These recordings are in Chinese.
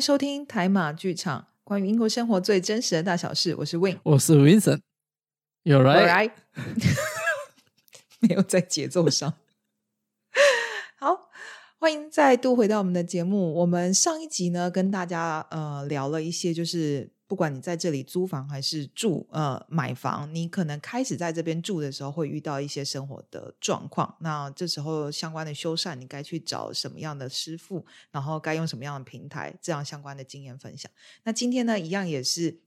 迎收听台马剧场，关于英国生活最真实的大小事。我是 Win，我是 Vincent。有 right？没有在节奏上。好，欢迎再度回到我们的节目。我们上一集呢，跟大家呃聊了一些，就是不管你在这里租房还是住呃买房，你可能开始在这边住的时候会遇到一些生活的状况。那这时候相关的修缮，你该去找什么样的师傅，然后该用什么样的平台，这样相关的经验分享。那今天呢，一样也是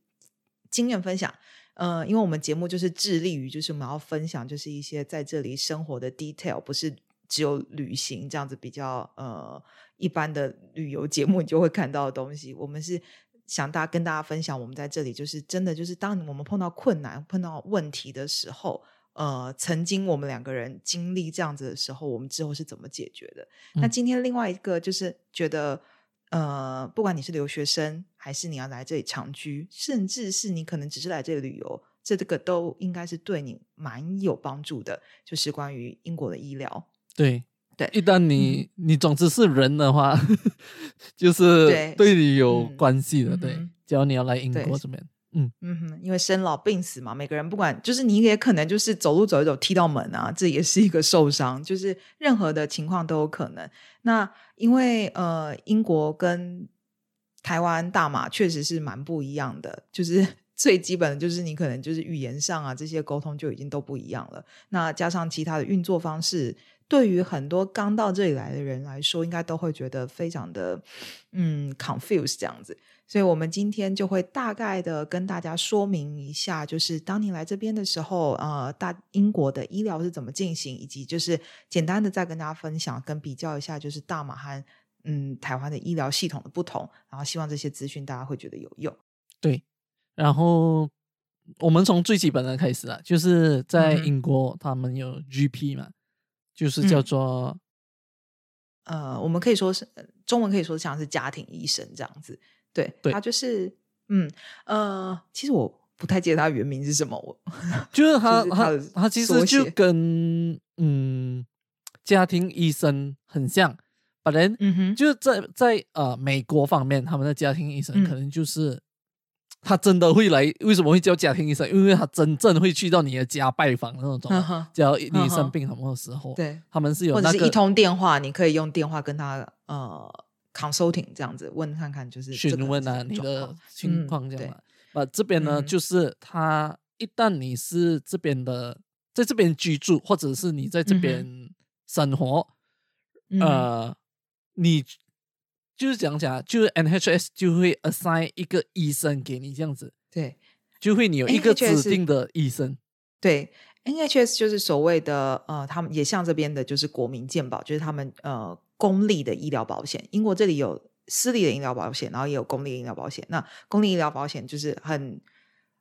经验分享。呃，因为我们节目就是致力于，就是我们要分享，就是一些在这里生活的 detail，不是只有旅行这样子比较呃一般的旅游节目你就会看到的东西。我们是想大家跟大家分享，我们在这里就是真的就是当我们碰到困难、碰到问题的时候，呃，曾经我们两个人经历这样子的时候，我们之后是怎么解决的？那今天另外一个就是觉得。呃，不管你是留学生，还是你要来这里长居，甚至是你可能只是来这里旅游，这这个都应该是对你蛮有帮助的。就是关于英国的医疗，对对，一旦你你总之是人的话，就是对。你有关系的。对，只要你要来英国这边。嗯。嗯。哼，因为生老病死嘛，每个人不管就是你也可能就是走路走一走踢到门啊，这也是一个受伤，就是任何的情况都有可能。那因为呃，英国跟台湾大马确实是蛮不一样的，就是最基本的就是你可能就是语言上啊这些沟通就已经都不一样了。那加上其他的运作方式，对于很多刚到这里来的人来说，应该都会觉得非常的嗯 confuse 这样子。所以，我们今天就会大概的跟大家说明一下，就是当你来这边的时候，呃，大英国的医疗是怎么进行，以及就是简单的再跟大家分享跟比较一下，就是大马和嗯台湾的医疗系统的不同。然后，希望这些资讯大家会觉得有用。对，然后我们从最基本的开始啊，就是在英国他们有 GP 嘛，就是叫做呃，我们可以说是中文可以说像是家庭医生这样子。对，他就是，嗯呃，其实我不太记得他原名是什么，我就是他他他其实就跟嗯家庭医生很像，本来嗯哼，就是在在呃美国方面，他们的家庭医生可能就是他真的会来，为什么会叫家庭医生？因为他真正会去到你的家拜访那种，只要你生病什么时候，对，他们是有或者是一通电话，你可以用电话跟他呃。consulting 这样子问看看，就是询问啊你的情况这样嘛。啊，这边呢，就是他一旦你是这边的，在这边居住，或者是你在这边生活，呃，你就是讲讲，就是 NHS 就会 assign 一个医生给你这样子，对，就会你有一个指定的医生。对，NHS 就是所谓的呃，他们也像这边的，就是国民健保，就是他们呃。公立的医疗保险，英国这里有私立的医疗保险，然后也有公立医疗保险。那公立医疗保险就是很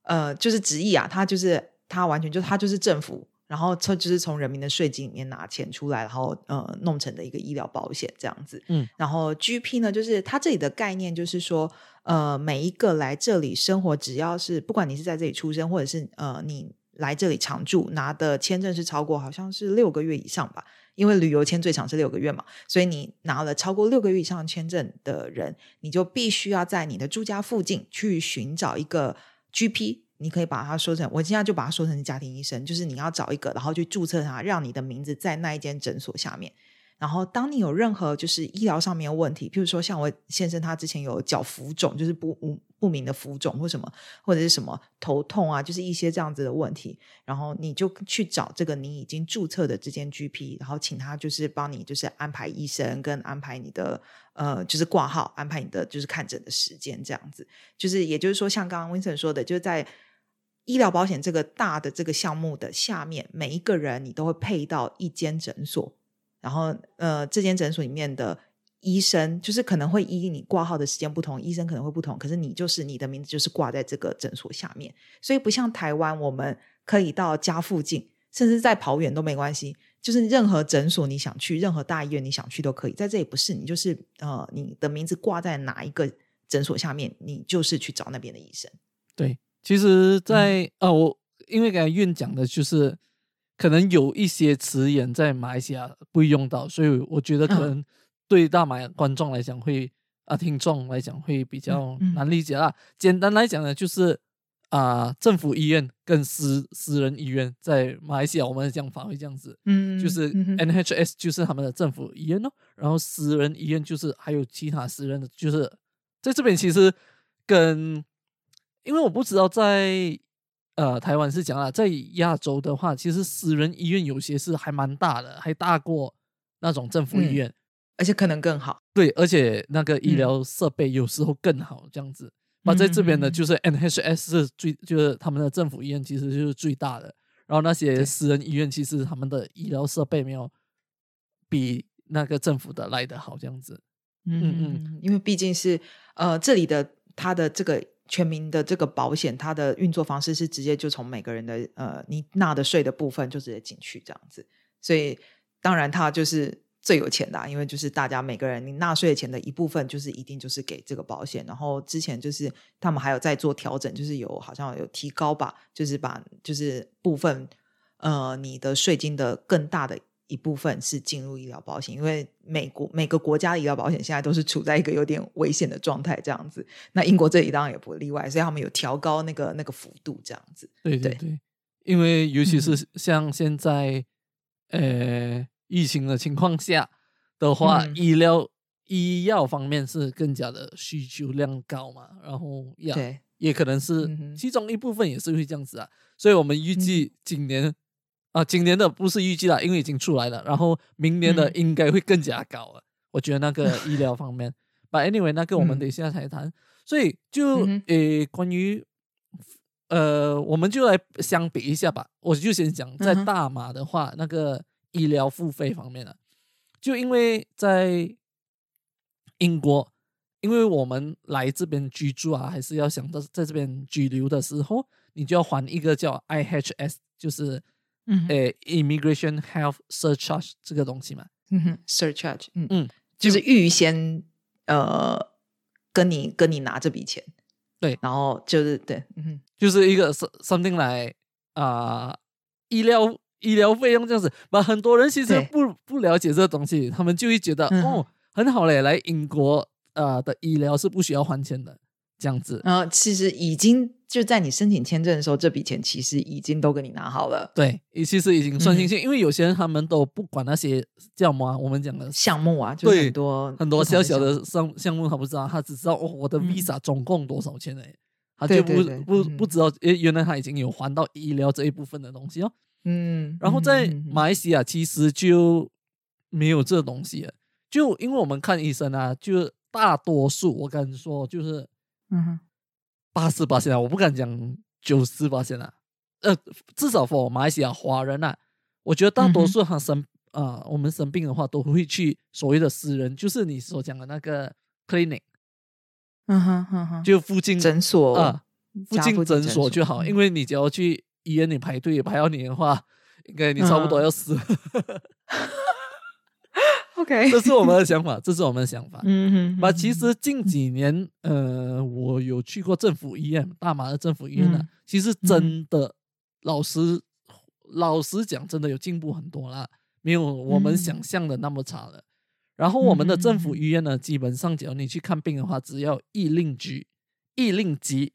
呃，就是直译啊，它就是它完全就它就是政府，然后它就是从人民的税金里面拿钱出来，然后呃弄成的一个医疗保险这样子。嗯，然后 GP 呢，就是它这里的概念就是说，呃，每一个来这里生活，只要是不管你是在这里出生，或者是呃你来这里常住，拿的签证是超过好像是六个月以上吧。因为旅游签最长是六个月嘛，所以你拿了超过六个月以上签证的人，你就必须要在你的住家附近去寻找一个 GP。你可以把它说成，我现在就把它说成家庭医生，就是你要找一个，然后去注册它，让你的名字在那一间诊所下面。然后，当你有任何就是医疗上面的问题，譬如说像我先生他之前有脚浮肿，就是不不不明的浮肿或什么，或者是什么头痛啊，就是一些这样子的问题，然后你就去找这个你已经注册的这间 GP，然后请他就是帮你就是安排医生跟安排你的呃就是挂号，安排你的就是看诊的时间这样子，就是也就是说像刚刚 Vincent 说的，就是在医疗保险这个大的这个项目的下面，每一个人你都会配到一间诊所。然后，呃，这间诊所里面的医生，就是可能会依你挂号的时间不同，医生可能会不同。可是你就是你的名字就是挂在这个诊所下面，所以不像台湾，我们可以到家附近，甚至再跑远都没关系。就是任何诊所你想去，任何大医院你想去都可以。在这里不是你就是呃，你的名字挂在哪一个诊所下面，你就是去找那边的医生。对，其实，在啊，我因为刚才院讲的就是。可能有一些词眼在马来西亚不会用到，所以我觉得可能对大马观众来讲会啊听众来讲会比较难理解啦。简单来讲呢，就是啊政府医院跟私私人医院在马来西亚我们的讲法会这样子，嗯，就是 NHS 就是他们的政府医院哦，然后私人医院就是还有其他私人的，就是在这边其实跟因为我不知道在。呃，台湾是讲啊，在亚洲的话，其实私人医院有些是还蛮大的，还大过那种政府医院，而且可能更好。对，而且那个医疗设备有时候更好，这样子。那在这边呢，就是 NHS 是最，就是他们的政府医院其实就是最大的，然后那些私人医院其实他们的医疗设备没有比那个政府的来的好，这样子。嗯嗯，因为毕竟是呃，这里的它的这个。全民的这个保险，它的运作方式是直接就从每个人的呃你纳的税的部分就直接进去这样子，所以当然它就是最有钱的，因为就是大家每个人你纳税的钱的一部分就是一定就是给这个保险，然后之前就是他们还有在做调整，就是有好像有提高吧，就是把就是部分呃你的税金的更大的。一部分是进入医疗保险，因为美国每个国家的医疗保险现在都是处在一个有点危险的状态，这样子。那英国这里当然也不例外，所以他们有调高那个那个幅度，这样子。对对对，因为尤其是像现在呃疫情的情况下的话，医疗医药方面是更加的需求量高嘛，然后也也可能是其中一部分也是会这样子啊，所以我们预计今年。啊，今年的不是预计了，因为已经出来了。然后明年的应该会更加高了。我觉得那个 医疗方面，But anyway，那个我们等一下才谈。所以就诶，关于呃，我们就来相比一下吧。我就先讲在大马的话，那个医疗付费方面了。就因为在英国，因为我们来这边居住啊，还是要想到在这边居留的时候，你就要还一个叫 IHS，就是。嗯，诶，immigration health surcharge 这个东西嘛，嗯哼，surcharge，嗯嗯，就是预先呃跟你跟你拿这笔钱，对，然后就是对，嗯哼，就是一个 something 来啊医疗医疗费用这样子，把很多人其实不不了解这个东西，他们就会觉得哦很好嘞，来英国呃的医疗是不需要还钱的。这样子，然后其实已经就在你申请签证的时候，这笔钱其实已经都给你拿好了。对，其实已经算进去，因为有些人他们都不管那些叫什么，我们讲的项目啊，就很多很多小小的项项目，他不知道，他只知道哦，我的 visa 总共多少钱哎，他就不不不知道，诶，原来他已经有还到医疗这一部分的东西哦。嗯，然后在马来西亚其实就没有这东西，就因为我们看医生啊，就大多数我跟你说就是。嗯，八十八线啊，我不敢讲九十八线啊，呃，至少 for 马来西亚华人啊，我觉得大多数他生啊，我们生病的话都会去所谓的私人，就是你所讲的那个 clinic，嗯哼哼哼，就附近诊所啊，附近诊所就好，因为你只要去医院，你排队排到你的话，应该你差不多要死。OK，这是我们的想法，这是我们的想法。嗯哼，那其实近几年，呃，我有去过政府医院，大马的政府医院呢，其实真的，老实老实讲，真的有进步很多啦，没有我们想象的那么差了。然后我们的政府医院呢，基本上只要你去看病的话，只要一令局，一令吉，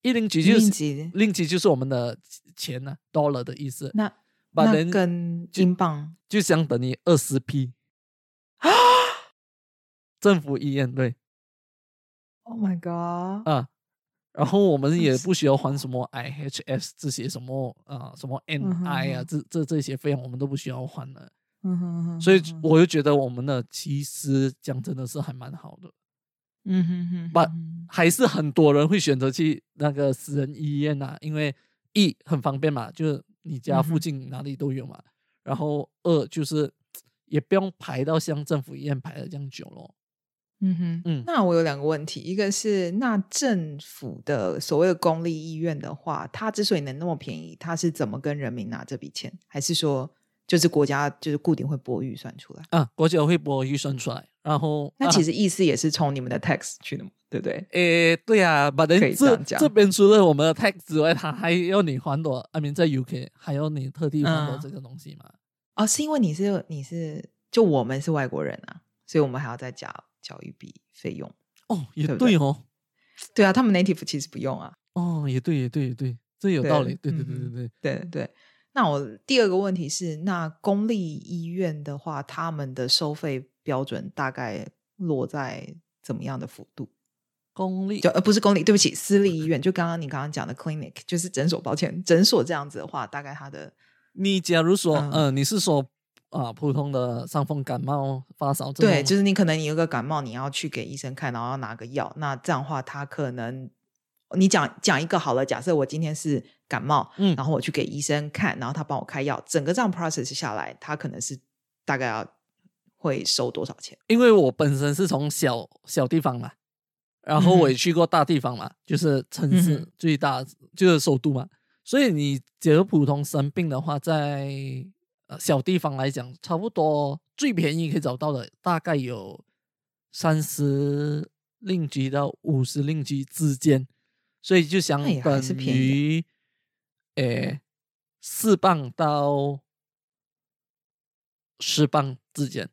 一令吉就是令吉就是我们的钱呢，dollar 的意思。那把人跟英镑就相等于二十 P。啊！政府医院对，Oh my god！啊，然后我们也不需要还什么 IHS 这些什么啊，什么 NI 啊，这这这些费用我们都不需要还了。嗯哼哼。所以我就觉得我们的其实讲真的是还蛮好的。嗯哼哼。不，还是很多人会选择去那个私人医院呐，因为一很方便嘛，就是你家附近哪里都有嘛。然后二就是。也不用排到像政府医院排的这样久咯。嗯哼，嗯，那我有两个问题，一个是那政府的所谓的公立医院的话，它之所以能那么便宜，它是怎么跟人民拿这笔钱？还是说就是国家就是固定会拨预算出来？啊，国家会拨预算出来，然后那其实意思也是从你们的 tax 去的嘛，对不对？诶，对啊，把这这边除了我们的 tax 之外，他还要你还多，I mean 在 UK 还要你特地还多这个东西嘛？哦，是因为你是你是就我们是外国人啊，所以我们还要再加缴一笔费用。哦，也对哦，对啊，他们 native 其实不用啊。哦，也对，也对，也对，这有道理。对对对对对对对。那我第二个问题是，那公立医院的话，他们的收费标准大概落在怎么样的幅度？公立就呃不是公立，对不起，私立医院。就刚刚你刚刚讲的 clinic，就是诊所。抱歉，诊所这样子的话，大概它的你假如说，嗯，你是说啊，普通的伤风感冒发烧，对，就是你可能你有个感冒，你要去给医生看，然后要拿个药。那这样的话，他可能你讲讲一个好了，假设我今天是感冒，嗯，然后我去给医生看，然后他帮我开药，整个这样 process 下来，他可能是大概要会收多少钱？因为我本身是从小小地方嘛。然后我也去过大地方嘛，就是城市最大就是首都嘛，所以你假如普通生病的话，在呃小地方来讲，差不多最便宜可以找到的大概有三十令吉到五十令吉之间，所以就相等于诶四磅到十磅之间。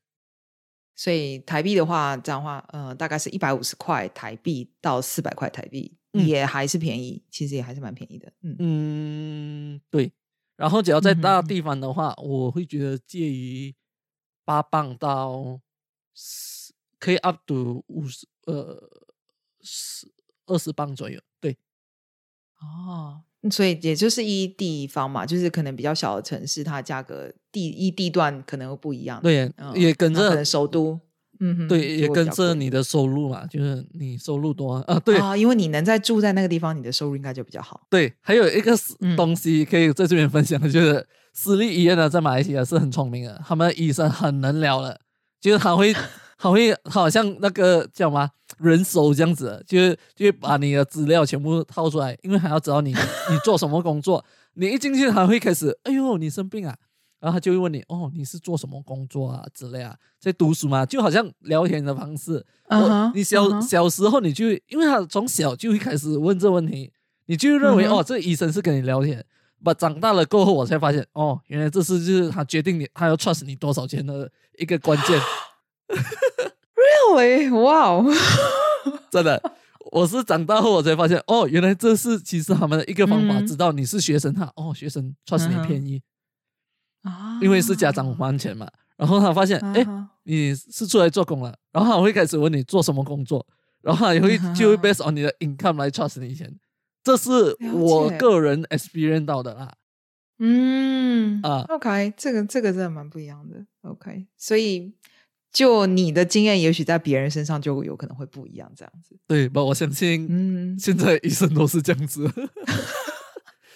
所以台币的话，这样话，呃，大概是一百五十块台币到四百块台币，也还是便宜，其实也还是蛮便宜的。嗯嗯，对。然后只要在大地方的话，我会觉得介于八磅到可以 up to 五十呃十二十磅左右。对。哦。所以也就是一地方嘛，就是可能比较小的城市，它价格地一地段可能会不一样。对，也跟着可能首都，嗯，对，也跟着你的收入嘛，就是你收入多啊，对啊，因为你能在住在那个地方，你的收入应该就比较好。对，还有一个东西可以在这边分享的，就是私立医院呢，在马来西亚是很聪明的，他们的医生很能聊的，就是他会。他会好像那个叫什么人手这样子，就是就把你的资料全部掏出来，因为还要知道你你做什么工作。你一进去，他会开始，哎呦，你生病啊，然后他就会问你，哦，你是做什么工作啊之类啊，在读书吗？就好像聊天的方式。嗯你小小时候你就因为他从小就会开始问这问题，你就认为哦，这医生是跟你聊天。把，长大了过后我才发现，哦，原来这是就是他决定你他要 trust 你多少钱的一个关键。Really? Wow! 真的，我是长大后我才发现，哦，原来这是其实他们的一个方法，知道你是学生，他哦，学生 trust 你便宜啊，因为是家长还钱嘛。然后他发现，哎，你是出来做工了，然后他会开始问你做什么工作，然后也会就会 based on 你的 income 来 trust 你钱。这是我个人 experience 到的啦。嗯啊，OK，这个这个真的蛮不一样的。OK，所以。就你的经验，也许在别人身上就有可能会不一样，这样子。对，不，我相信，嗯，现在医生都是这样子。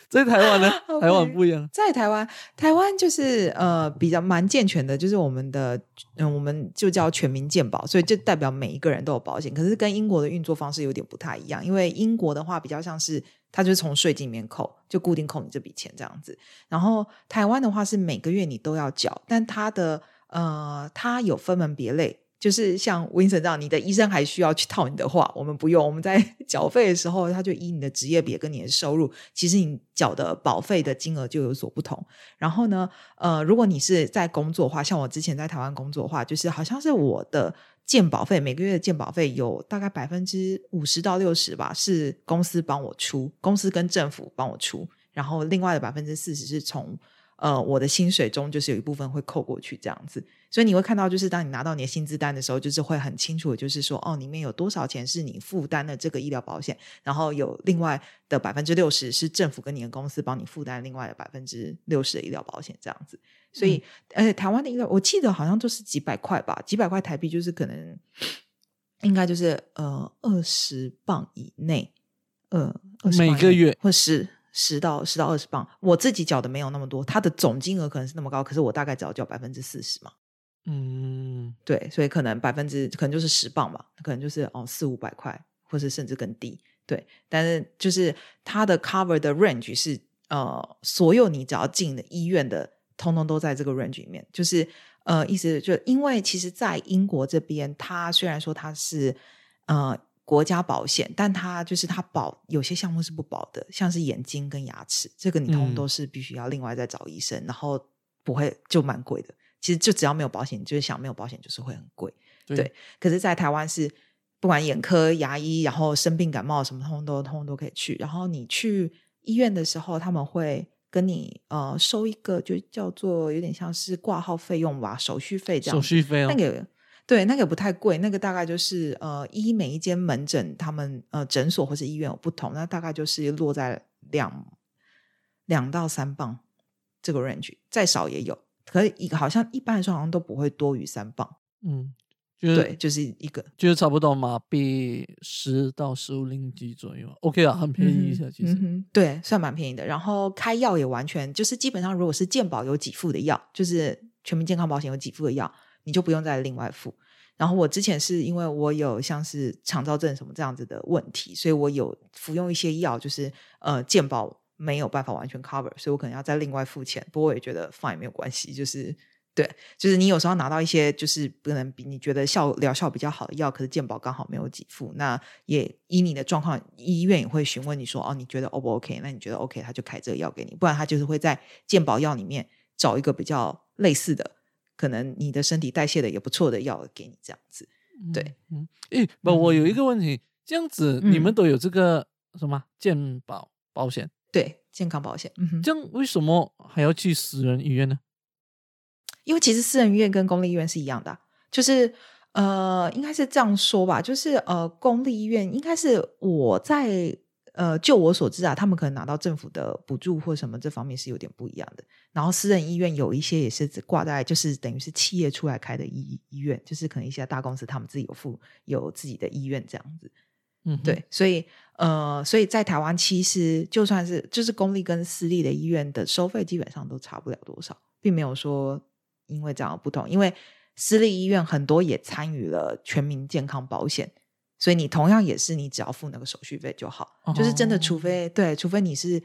在台湾呢，台湾不一样。在台湾，台湾就是呃比较蛮健全的，就是我们的嗯，我们就叫全民健保，所以就代表每一个人都有保险。可是跟英国的运作方式有点不太一样，因为英国的话比较像是它就是从税金里面扣，就固定扣你这笔钱这样子。然后台湾的话是每个月你都要缴，但它的。呃，它有分门别类，就是像 Vincent 这样，你的医生还需要去套你的话，我们不用。我们在 缴费的时候，他就以你的职业别跟你的收入，其实你缴的保费的金额就有所不同。然后呢，呃，如果你是在工作的话，像我之前在台湾工作的话，就是好像是我的健保费每个月的健保费有大概百分之五十到六十吧，是公司帮我出，公司跟政府帮我出，然后另外的百分之四十是从。呃，我的薪水中就是有一部分会扣过去这样子，所以你会看到，就是当你拿到你的薪资单的时候，就是会很清楚，就是说，哦，里面有多少钱是你负担的这个医疗保险，然后有另外的百分之六十是政府跟你的公司帮你负担另外的百分之六十的医疗保险这样子。所以，而且台湾的医疗，我记得好像就是几百块吧，几百块台币，就是可能应该就是呃二十磅以内，呃，每个月或是。十到十到二十磅，我自己缴的没有那么多，它的总金额可能是那么高，可是我大概只要缴百分之四十嘛。嗯，对，所以可能百分之可能就是十磅吧，可能就是哦四五百块，或是甚至更低。对，但是就是它的 cover 的 range 是呃，所有你只要进的医院的，通通都在这个 range 里面。就是呃，意思就因为其实，在英国这边，它虽然说它是呃。国家保险，但它就是它保有些项目是不保的，像是眼睛跟牙齿，这个你通都是必须要另外再找医生，然后不会就蛮贵的。其实就只要没有保险，就是想没有保险就是会很贵。对，可是，在台湾是不管眼科、牙医，然后生病、感冒什么，通通都通通都可以去。然后你去医院的时候，他们会跟你呃收一个，就叫做有点像是挂号费用吧，手续费这样。手续费那个对，那个不太贵，那个大概就是呃，医每一间门诊，他们呃诊所或是医院有不同，那大概就是落在两两到三磅这个 range，再少也有，可是一个好像一般来说好像都不会多于三磅，嗯，就是对，就是一个，就是差不多马币十到十五令吉左右，OK 啊，很便宜一下，其实，对，算蛮便宜的。然后开药也完全就是基本上，如果是健保有几副的药，就是全民健康保险有几副的药。你就不用再另外付。然后我之前是因为我有像是肠燥症什么这样子的问题，所以我有服用一些药，就是呃健保没有办法完全 cover，所以我可能要再另外付钱。不过我也觉得 fine 没有关系，就是对，就是你有时候拿到一些就是可能比你觉得效疗效比较好的药，可是健保刚好没有给付，那也依你的状况，医院也会询问你说哦，你觉得 O 不 OK？那你觉得 OK，他就开这个药给你，不然他就是会在健保药里面找一个比较类似的。可能你的身体代谢的也不错的药给你这样子，对，嗯，诶，不，我有一个问题，这样子你们都有这个什么健保保险？对，健康保险，嗯，这样为什么还要去私人医院呢？因为其实私人医院跟公立医院是一样的，就是呃，应该是这样说吧，就是呃，公立医院应该是我在。呃，就我所知啊，他们可能拿到政府的补助或什么这方面是有点不一样的。然后私人医院有一些也是挂在，就是等于是企业出来开的医医院，就是可能一些大公司他们自己有付有自己的医院这样子。嗯，对，所以呃，所以在台湾其实就算是就是公立跟私立的医院的收费基本上都差不了多少，并没有说因为这样不同，因为私立医院很多也参与了全民健康保险。所以你同样也是，你只要付那个手续费就好，就是真的，除非对，除非你是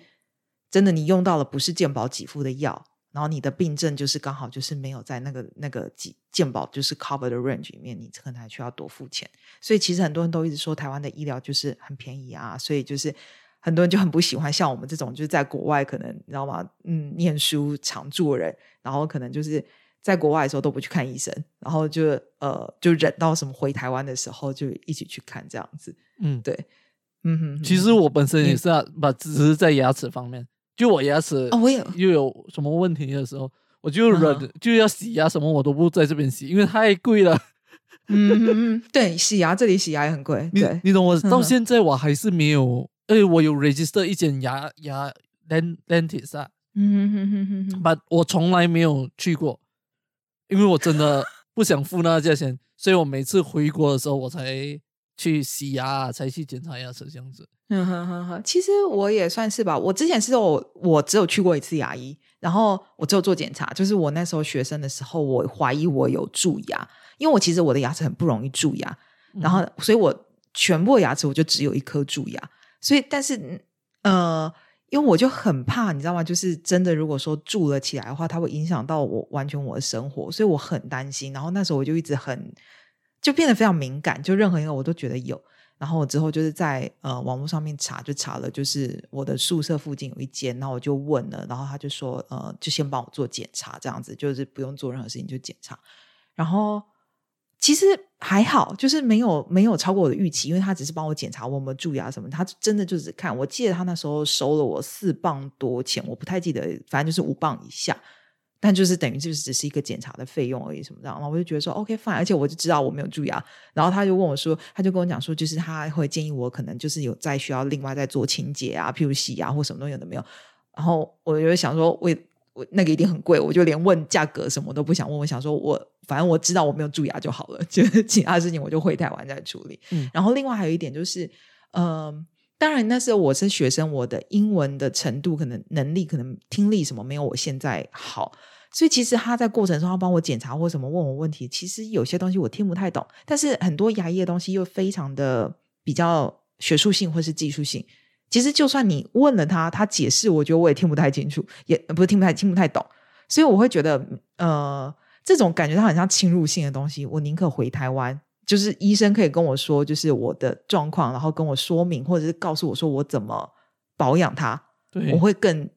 真的你用到了不是健保给付的药，然后你的病症就是刚好就是没有在那个那个健健保就是 cover 的 range 里面，你可能还需要多付钱。所以其实很多人都一直说台湾的医疗就是很便宜啊，所以就是很多人就很不喜欢像我们这种就是在国外可能你知道吗？嗯，念书常住的人，然后可能就是。在国外的时候都不去看医生，然后就呃就忍到什么回台湾的时候就一起去看这样子。嗯，对，嗯哼。其实我本身也是啊，不只是在牙齿方面，就我牙齿哦，我有又有什么问题的时候，我就忍就要洗牙什么我都不在这边洗，因为太贵了。嗯，对，洗牙这里洗牙也很贵。你你懂我？到现在我还是没有，哎，我有 register 一间牙牙 dentist 啊，嗯哼哼哼哼，但我从来没有去过。因为我真的不想付那个价钱，所以我每次回国的时候，我才去洗牙，才去检查牙齿这样子。嗯哼哼哼，其实我也算是吧。我之前是我我只有去过一次牙医，然后我只有做检查，就是我那时候学生的时候，我怀疑我有蛀牙，因为我其实我的牙齿很不容易蛀牙，然后所以我全部牙齿我就只有一颗蛀牙，所以但是呃。因为我就很怕，你知道吗？就是真的，如果说住了起来的话，它会影响到我完全我的生活，所以我很担心。然后那时候我就一直很，就变得非常敏感，就任何一个我都觉得有。然后我之后就是在呃网络上面查，就查了，就是我的宿舍附近有一间，然后我就问了，然后他就说，呃，就先帮我做检查，这样子就是不用做任何事情就检查，然后。其实还好，就是没有没有超过我的预期，因为他只是帮我检查我们蛀牙什么，他真的就只看。我记得他那时候收了我四磅多钱，我不太记得，反正就是五磅以下，但就是等于就是只是一个检查的费用而已，什么这样。然后我就觉得说 OK fine，而且我就知道我没有蛀牙。然后他就问我说，他就跟我讲说，就是他会建议我可能就是有再需要另外再做清洁啊，譬如洗牙或什么东西都没有。然后我就想说，我我那个一定很贵，我就连问价格什么都不想问。我想说，我反正我知道我没有蛀牙就好了，就是其他事情我就回台湾再处理。嗯，然后另外还有一点就是，嗯，当然那时候我是学生，我的英文的程度可能能力可能听力什么没有我现在好，所以其实他在过程中要帮我检查或什么问我问题，其实有些东西我听不太懂，但是很多牙医的东西又非常的比较学术性或是技术性。其实，就算你问了他，他解释，我觉得我也听不太清楚，也不是听不太听不太懂，所以我会觉得，呃，这种感觉它很像侵入性的东西，我宁可回台湾，就是医生可以跟我说，就是我的状况，然后跟我说明，或者是告诉我说我怎么保养它，我会更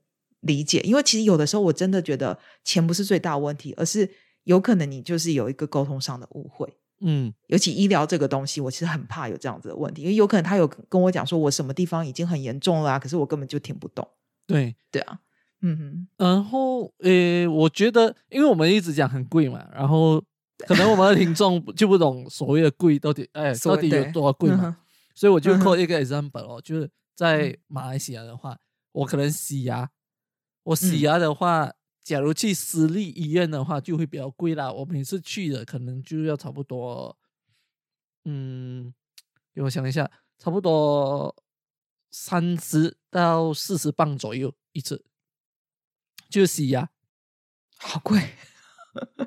理解。因为其实有的时候，我真的觉得钱不是最大问题，而是有可能你就是有一个沟通上的误会。嗯，尤其医疗这个东西，我其实很怕有这样子的问题，因为有可能他有跟我讲说我什么地方已经很严重了，可是我根本就听不懂。对对啊，嗯哼。然后呃，我觉得，因为我们一直讲很贵嘛，然后可能我们的听众就不懂所谓的贵到底哎到底有多贵嘛，所以我就扣一个 example 哦，就是在马来西亚的话，我可能洗牙，我洗牙的话。假如去私立医院的话，就会比较贵啦。我每次去的可能就要差不多，嗯，给我想一下，差不多三十到四十磅左右一次，就洗牙，好贵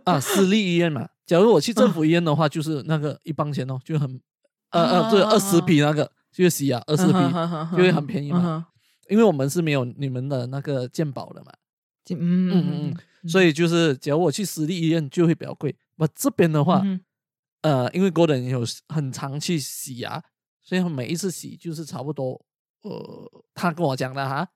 啊！私立医院嘛，假如我去政府医院的话，就是那个一磅钱哦，就很，呃 呃，对，二十匹那个就是洗牙，二十匹就会很便宜嘛，因为我们是没有你们的那个健保的嘛。嗯嗯嗯，所以就是，假如我去私立医院就会比较贵。我这边的话，呃，因为 Gordon 有很常去洗牙，所以每一次洗就是差不多，呃，他跟我讲的哈，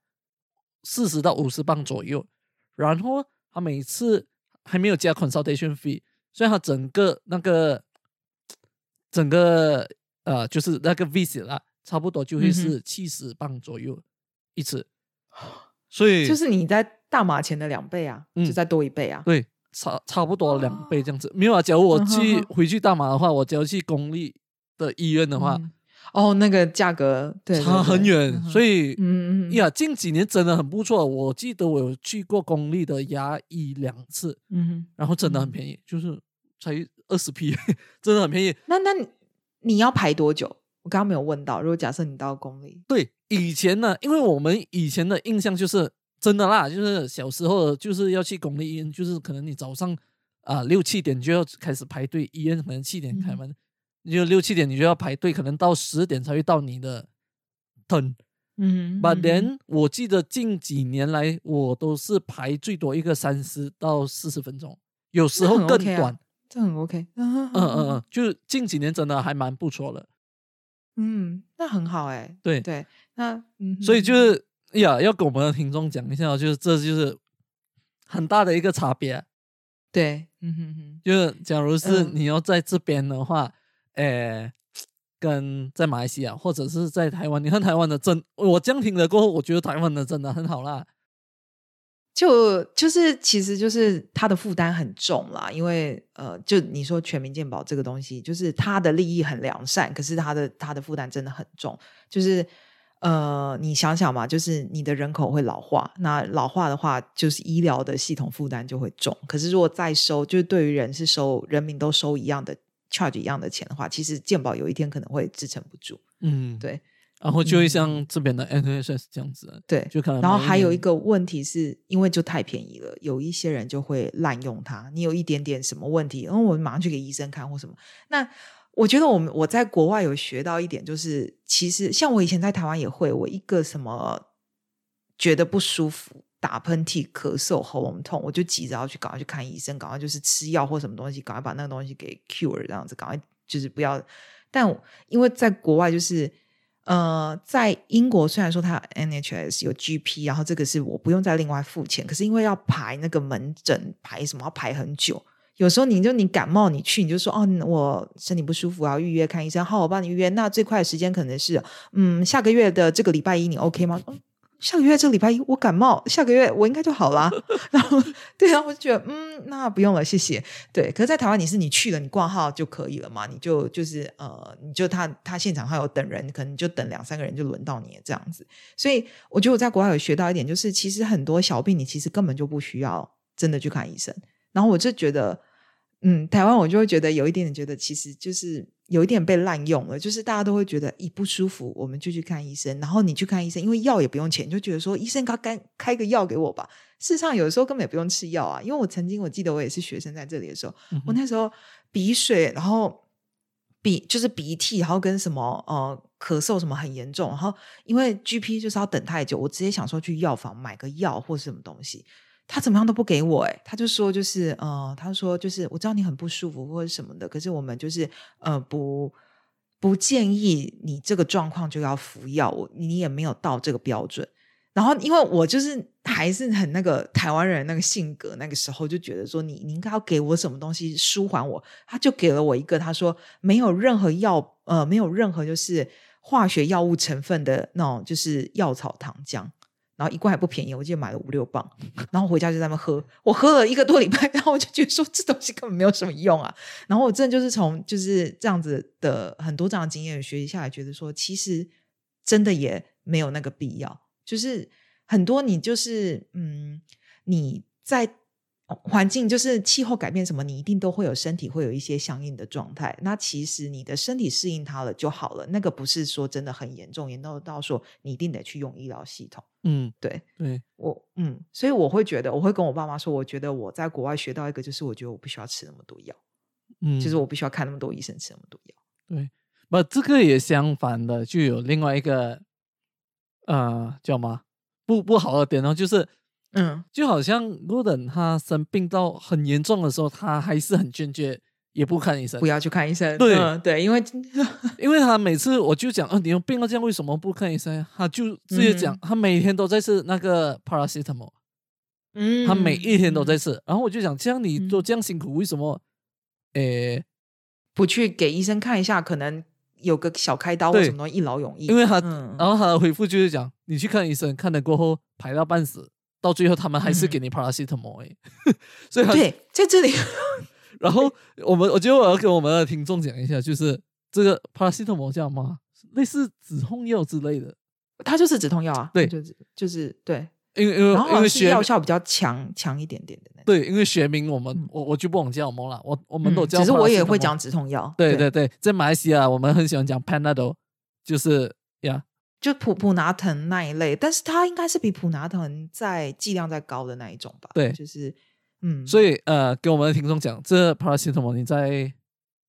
四十到五十磅左右。然后他每次还没有加 consultation fee，所以它整个那个 整个呃，就是那个 visit 啦，差不多就会是七十磅左右一次。所以就是你在。大马钱的两倍啊，就再多一倍啊。对，差差不多两倍这样子。没有啊，假如我去回去大马的话，我只要去公立的医院的话，哦，那个价格对差很远。所以，嗯嗯呀，近几年真的很不错。我记得我有去过公立的牙医两次，嗯，然后真的很便宜，就是才二十 P，真的很便宜。那那你要排多久？我刚刚没有问到。如果假设你到公立，对，以前呢，因为我们以前的印象就是。真的啦，就是小时候就是要去公立医院，就是可能你早上啊六七点就要开始排队，医院可能七点开门，就六七点你就要排队，可能到十点才会到你的 turn。嗯，But then 我记得近几年来我都是排最多一个三十到四十分钟，有时候更短，这很 OK。嗯嗯嗯，就是近几年真的还蛮不错的。嗯，那很好哎。对对，那嗯，所以就是。呀，要跟我们的听众讲一下，就是这就是很大的一个差别。对，嗯哼哼，就是假如是你要在这边的话，诶，跟在马来西亚或者是在台湾，你看台湾的真，我这样听了过后，我觉得台湾的真的很好啦。就就是，其实就是他的负担很重啦，因为呃，就你说全民健保这个东西，就是他的利益很良善，可是他的他的负担真的很重，就是。呃，你想想嘛，就是你的人口会老化，那老化的话，就是医疗的系统负担就会重。可是如果再收，就是对于人是收人民都收一样的 charge 一样的钱的话，其实健保有一天可能会支撑不住。嗯，对。然后就会像这边的 NHS 这样子，对，就可能。然后还有一个问题是，因为就太便宜了，有一些人就会滥用它。你有一点点什么问题，然后我们马上去给医生看或什么，那。我觉得我们我在国外有学到一点，就是其实像我以前在台湾也会，我一个什么觉得不舒服，打喷嚏、咳嗽、喉咙痛，我就急着要去赶快去看医生，赶快就是吃药或什么东西，赶快把那个东西给 cure 这样子，赶快就是不要。但因为在国外就是呃，在英国虽然说它 NHS 有 GP，然后这个是我不用再另外付钱，可是因为要排那个门诊排什么要排很久。有时候你就你感冒你去你就说哦我身体不舒服要预约看医生好我帮你预约那最快的时间可能是嗯下个月的这个礼拜一你 OK 吗？下个月这个礼拜一我感冒下个月我应该就好啦。然后对啊我就觉得嗯那不用了谢谢对可是在台湾你是你去了你挂号就可以了嘛你就就是呃你就他他现场还有等人可能就等两三个人就轮到你这样子所以我觉得我在国外有学到一点就是其实很多小病你其实根本就不需要真的去看医生。然后我就觉得，嗯，台湾我就会觉得有一点点觉得，其实就是有一点被滥用了。就是大家都会觉得一不舒服，我们就去看医生。然后你去看医生，因为药也不用钱，就觉得说医生他开开个药给我吧。事实上，有的时候根本也不用吃药啊。因为我曾经我记得我也是学生在这里的时候，我那时候鼻水，然后鼻就是鼻涕，然后跟什么呃咳嗽什么很严重。然后因为 GP 就是要等太久，我直接想说去药房买个药或是什么东西。他怎么样都不给我哎，他就说就是呃，他说就是我知道你很不舒服或者什么的，可是我们就是呃不不建议你这个状况就要服药，你也没有到这个标准。然后因为我就是还是很那个台湾人那个性格，那个时候就觉得说你你应该要给我什么东西舒缓我，他就给了我一个，他说没有任何药呃没有任何就是化学药物成分的那种就是药草糖浆。然后一罐还不便宜，我记得买了五六磅，然后回家就在那喝，我喝了一个多礼拜，然后我就觉得说这东西根本没有什么用啊。然后我真的就是从就是这样子的很多这样的经验学习下来，觉得说其实真的也没有那个必要。就是很多你就是嗯你在。环境就是气候改变什么，你一定都会有身体会有一些相应的状态。那其实你的身体适应它了就好了。那个不是说真的很严重，严重到说你一定得去用医疗系统。嗯，对，对我嗯，所以我会觉得，我会跟我爸妈说，我觉得我在国外学到一个，就是我觉得我不需要吃那么多药。嗯，就是我不需要看那么多医生，吃那么多药。对，不，这个也相反的，就有另外一个呃叫吗？不不好的点呢，就是。嗯，就好像罗登他生病到很严重的时候，他还是很坚决，也不看医生，不要去看医生。对对，因为 因为他每次我就讲，哦，你有病了，这样为什么不看医生？他就直接讲，他每天都在吃那个 paracetamol，嗯，他每一天都在吃。然后我就讲，这样你都这样辛苦，为什么？诶，不去给医生看一下，可能有个小开刀或什么一劳永逸。因为他，然后他的回复就是讲，你去看医生，看了过后排到半死。到最后，他们还是给你 paracetamol 哎，所以对，在这里。然后我们，我觉得我要跟我们的听众讲一下，就是这个 paracetamol 叫吗？类似止痛药之类的，它就是止痛药啊。对，就是就是对，因为因为因为学药效比较强强一点点的。对，因为学名我们我我就不往叫什么了，我我们都叫。其实我也会讲止痛药。对对对，在马来西亚我们很喜欢讲 panadol，就是呀。就普普拿藤那一类，但是它应该是比普拿藤在剂量再高的那一种吧？对，就是嗯，所以呃，给我们的听众讲，这 paracetamol 你在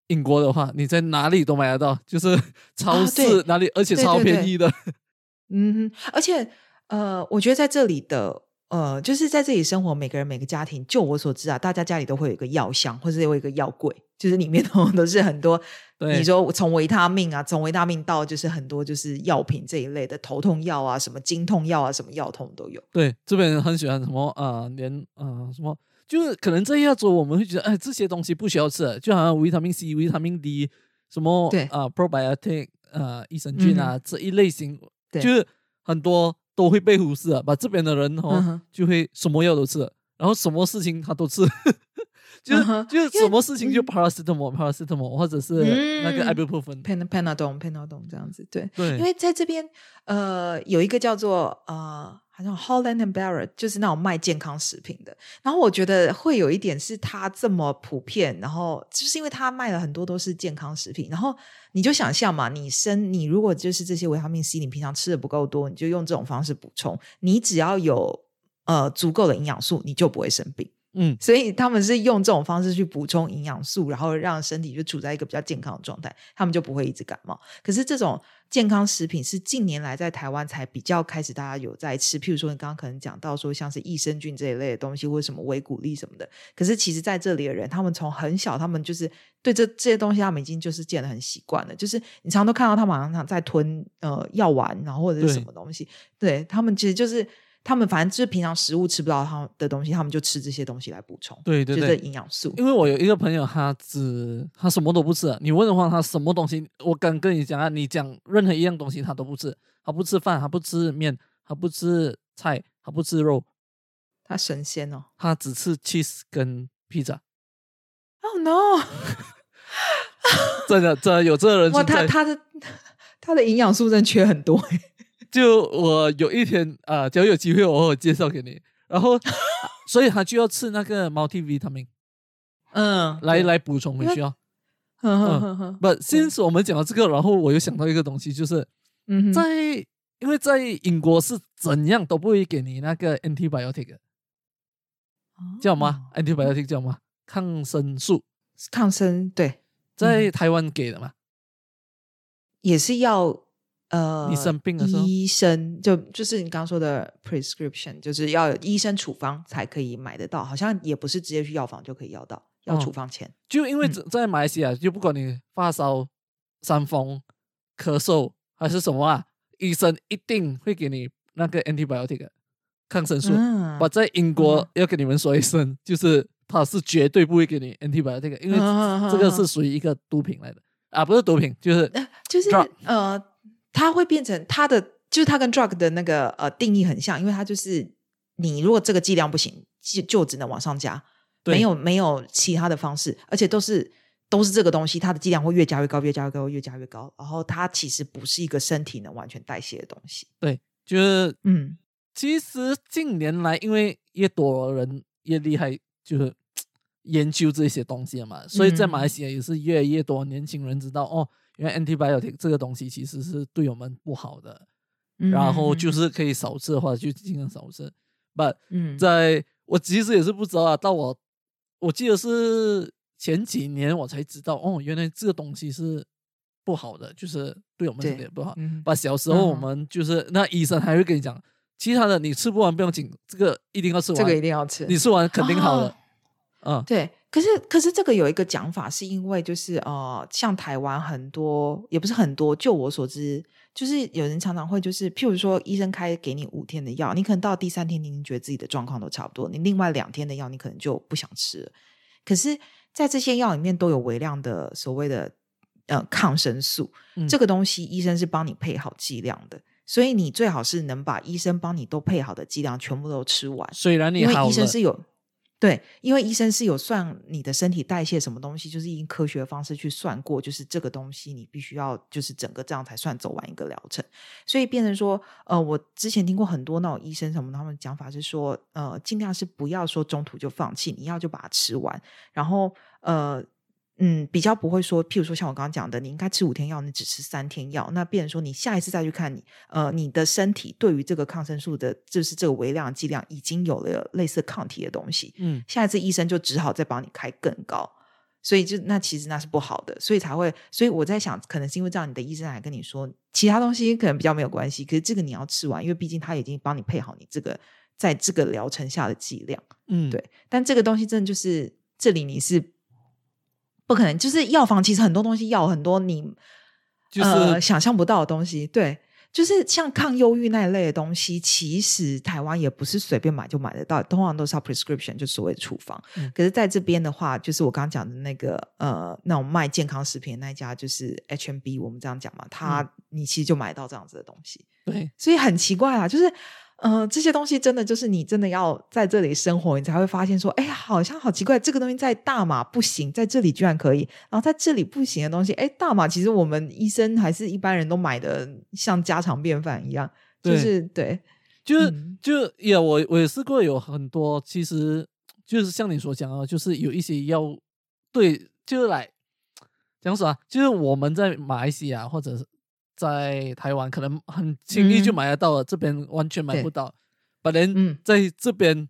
英国的话，你在哪里都买得到，就是超市哪里，而且超便宜的。嗯，而且呃，我觉得在这里的。呃，就是在这里生活，每个人每个家庭，就我所知啊，大家家里都会有一个药箱，或者有一个药柜，就是里面都 都是很多。你说从维他命啊，从维他命到就是很多就是药品这一类的头痛药啊，什么经痛药啊，什么药痛都有。对，这边人很喜欢什么啊，连啊什么，就是可能这一下子我们会觉得，哎，这些东西不需要吃，就好像维他命 C、维他命 D，什么对啊，probiotic 呃，益生菌啊这一类型，就是很多。都会被忽视啊！把这边的人哦，就会什么药都吃，然后什么事情他都吃，就是就是什么事情就 paracetamol paracetamol 或者是那个 ibuprofen，pan panadol panadol 这样子，对。对，因为在这边呃有一个叫做呃。好像 Holland and Barrett 就是那种卖健康食品的，然后我觉得会有一点是它这么普遍，然后就是因为它卖了很多都是健康食品，然后你就想象嘛，你生你如果就是这些维他命 C，你平常吃的不够多，你就用这种方式补充，你只要有呃足够的营养素，你就不会生病。嗯，所以他们是用这种方式去补充营养素，然后让身体就处在一个比较健康的状态，他们就不会一直感冒。可是这种健康食品是近年来在台湾才比较开始大家有在吃，譬如说你刚刚可能讲到说像是益生菌这一类的东西，或者什么维骨力什么的。可是其实在这里的人，他们从很小，他们就是对这这些东西，他们已经就是见得很习惯了。就是你常都看到他们常常在吞呃药丸，然后或者是什么东西，对他们其实就是。他们反正就是平常食物吃不到他的东西，他们就吃这些东西来补充，对对对，营养素。因为我有一个朋友，他只他什么都不吃。你问的话，他什么东西？我敢跟你讲啊，你讲任何一样东西他都不吃，他不吃饭，他不吃面，他不吃菜，他不吃肉，他神仙哦，他只吃 cheese 跟披萨。Oh no！真的，真的有这个人哇，他他的 他的营养素真缺很多就我有一天啊，只要有机会，我会介绍给你。然后，所以他就要吃那个 multivitamin，嗯，来来补充回去啊。嗯，不，先是我们讲到这个，然后我又想到一个东西，就是嗯在因为在英国是怎样都不会给你那个 antibiotic，叫吗？antibiotic 叫吗？抗生素，抗生对，在台湾给的嘛，也是要。呃，你生病的时候，医生就就是你刚刚说的 prescription，就是要有医生处方才可以买得到，好像也不是直接去药房就可以要到，要处方签。就因为在马来西亚，就不管你发烧、伤风、咳嗽还是什么啊，医生一定会给你那个 antibiotic，抗生素。我在英国要跟你们说一声，就是他是绝对不会给你 antibiotic 这个，因为这个是属于一个毒品来的啊，不是毒品，就是就是呃，它会变成它的，就是它跟 drug 的那个呃定义很像，因为它就是你如果这个剂量不行，就就只能往上加，没有没有其他的方式，而且都是。都是这个东西，它的剂量会越加越高，越加越高，越加越高。然后它其实不是一个身体能完全代谢的东西。对，就是嗯，其实近年来，因为越多人越厉害，就是 研究这些东西嘛，所以在马来西亚也是越来越多年轻人知道哦，原来 antibiotic 这个东西其实是对我们不好的。然后就是可以少吃的话，就尽量少吃。But 在我其实也是不知道啊，到我我记得是。前几年我才知道，哦，原来这个东西是不好的，就是对我们身体不好。把小时候我们就是那医生还会跟你讲，其他的你吃不完不用紧，这个一定要吃完，这个一定要吃，你吃完肯定好了。嗯，对。可是可是这个有一个讲法，是因为就是呃，像台湾很多也不是很多，就我所知，就是有人常常会就是，譬如说医生开给你五天的药，你可能到第三天，你已经觉得自己的状况都差不多，你另外两天的药你可能就不想吃了。可是。在这些药里面都有微量的所谓的呃抗生素，这个东西医生是帮你配好剂量的，所以你最好是能把医生帮你都配好的剂量全部都吃完。虽然你因为医生是有。对，因为医生是有算你的身体代谢什么东西，就是以科学的方式去算过，就是这个东西你必须要就是整个这样才算走完一个疗程，所以变成说，呃，我之前听过很多那种医生什么，他们讲法是说，呃，尽量是不要说中途就放弃，你要就把它吃完，然后呃。嗯，比较不会说，譬如说像我刚刚讲的，你应该吃五天药，你只吃三天药，那变成说你下一次再去看你，呃，你的身体对于这个抗生素的，就是这个微量剂量已经有了类似抗体的东西，嗯，下一次医生就只好再帮你开更高，所以就那其实那是不好的，所以才会，所以我在想，可能是因为这样，你的医生还跟你说，其他东西可能比较没有关系，可是这个你要吃完，因为毕竟他已经帮你配好你这个在这个疗程下的剂量，嗯，对，但这个东西真的就是这里你是。不可能，就是药房其实很多东西药很多，你就是想象不到的东西。对，就是像抗忧郁那一类的东西，其实台湾也不是随便买就买得到，通常都是要 prescription，就所谓的处方。可是在这边的话，就是我刚刚讲的那个呃，那种卖健康食品那一家，就是 H M B，我们这样讲嘛，他你其实就买到这样子的东西。对，所以很奇怪啊，就是。嗯，这些东西真的就是你真的要在这里生活，你才会发现说，哎呀，好像好奇怪，这个东西在大马不行，在这里居然可以，然后在这里不行的东西，哎，大马其实我们医生还是一般人都买的像家常便饭一样，就是对，就是就也我我也试过有很多，其实就是像你所讲啊，就是有一些药，对，就是来讲什么，就是我们在马来西亚或者是。在台湾可能很轻易就买得到了，这边完全买不到。本人在这边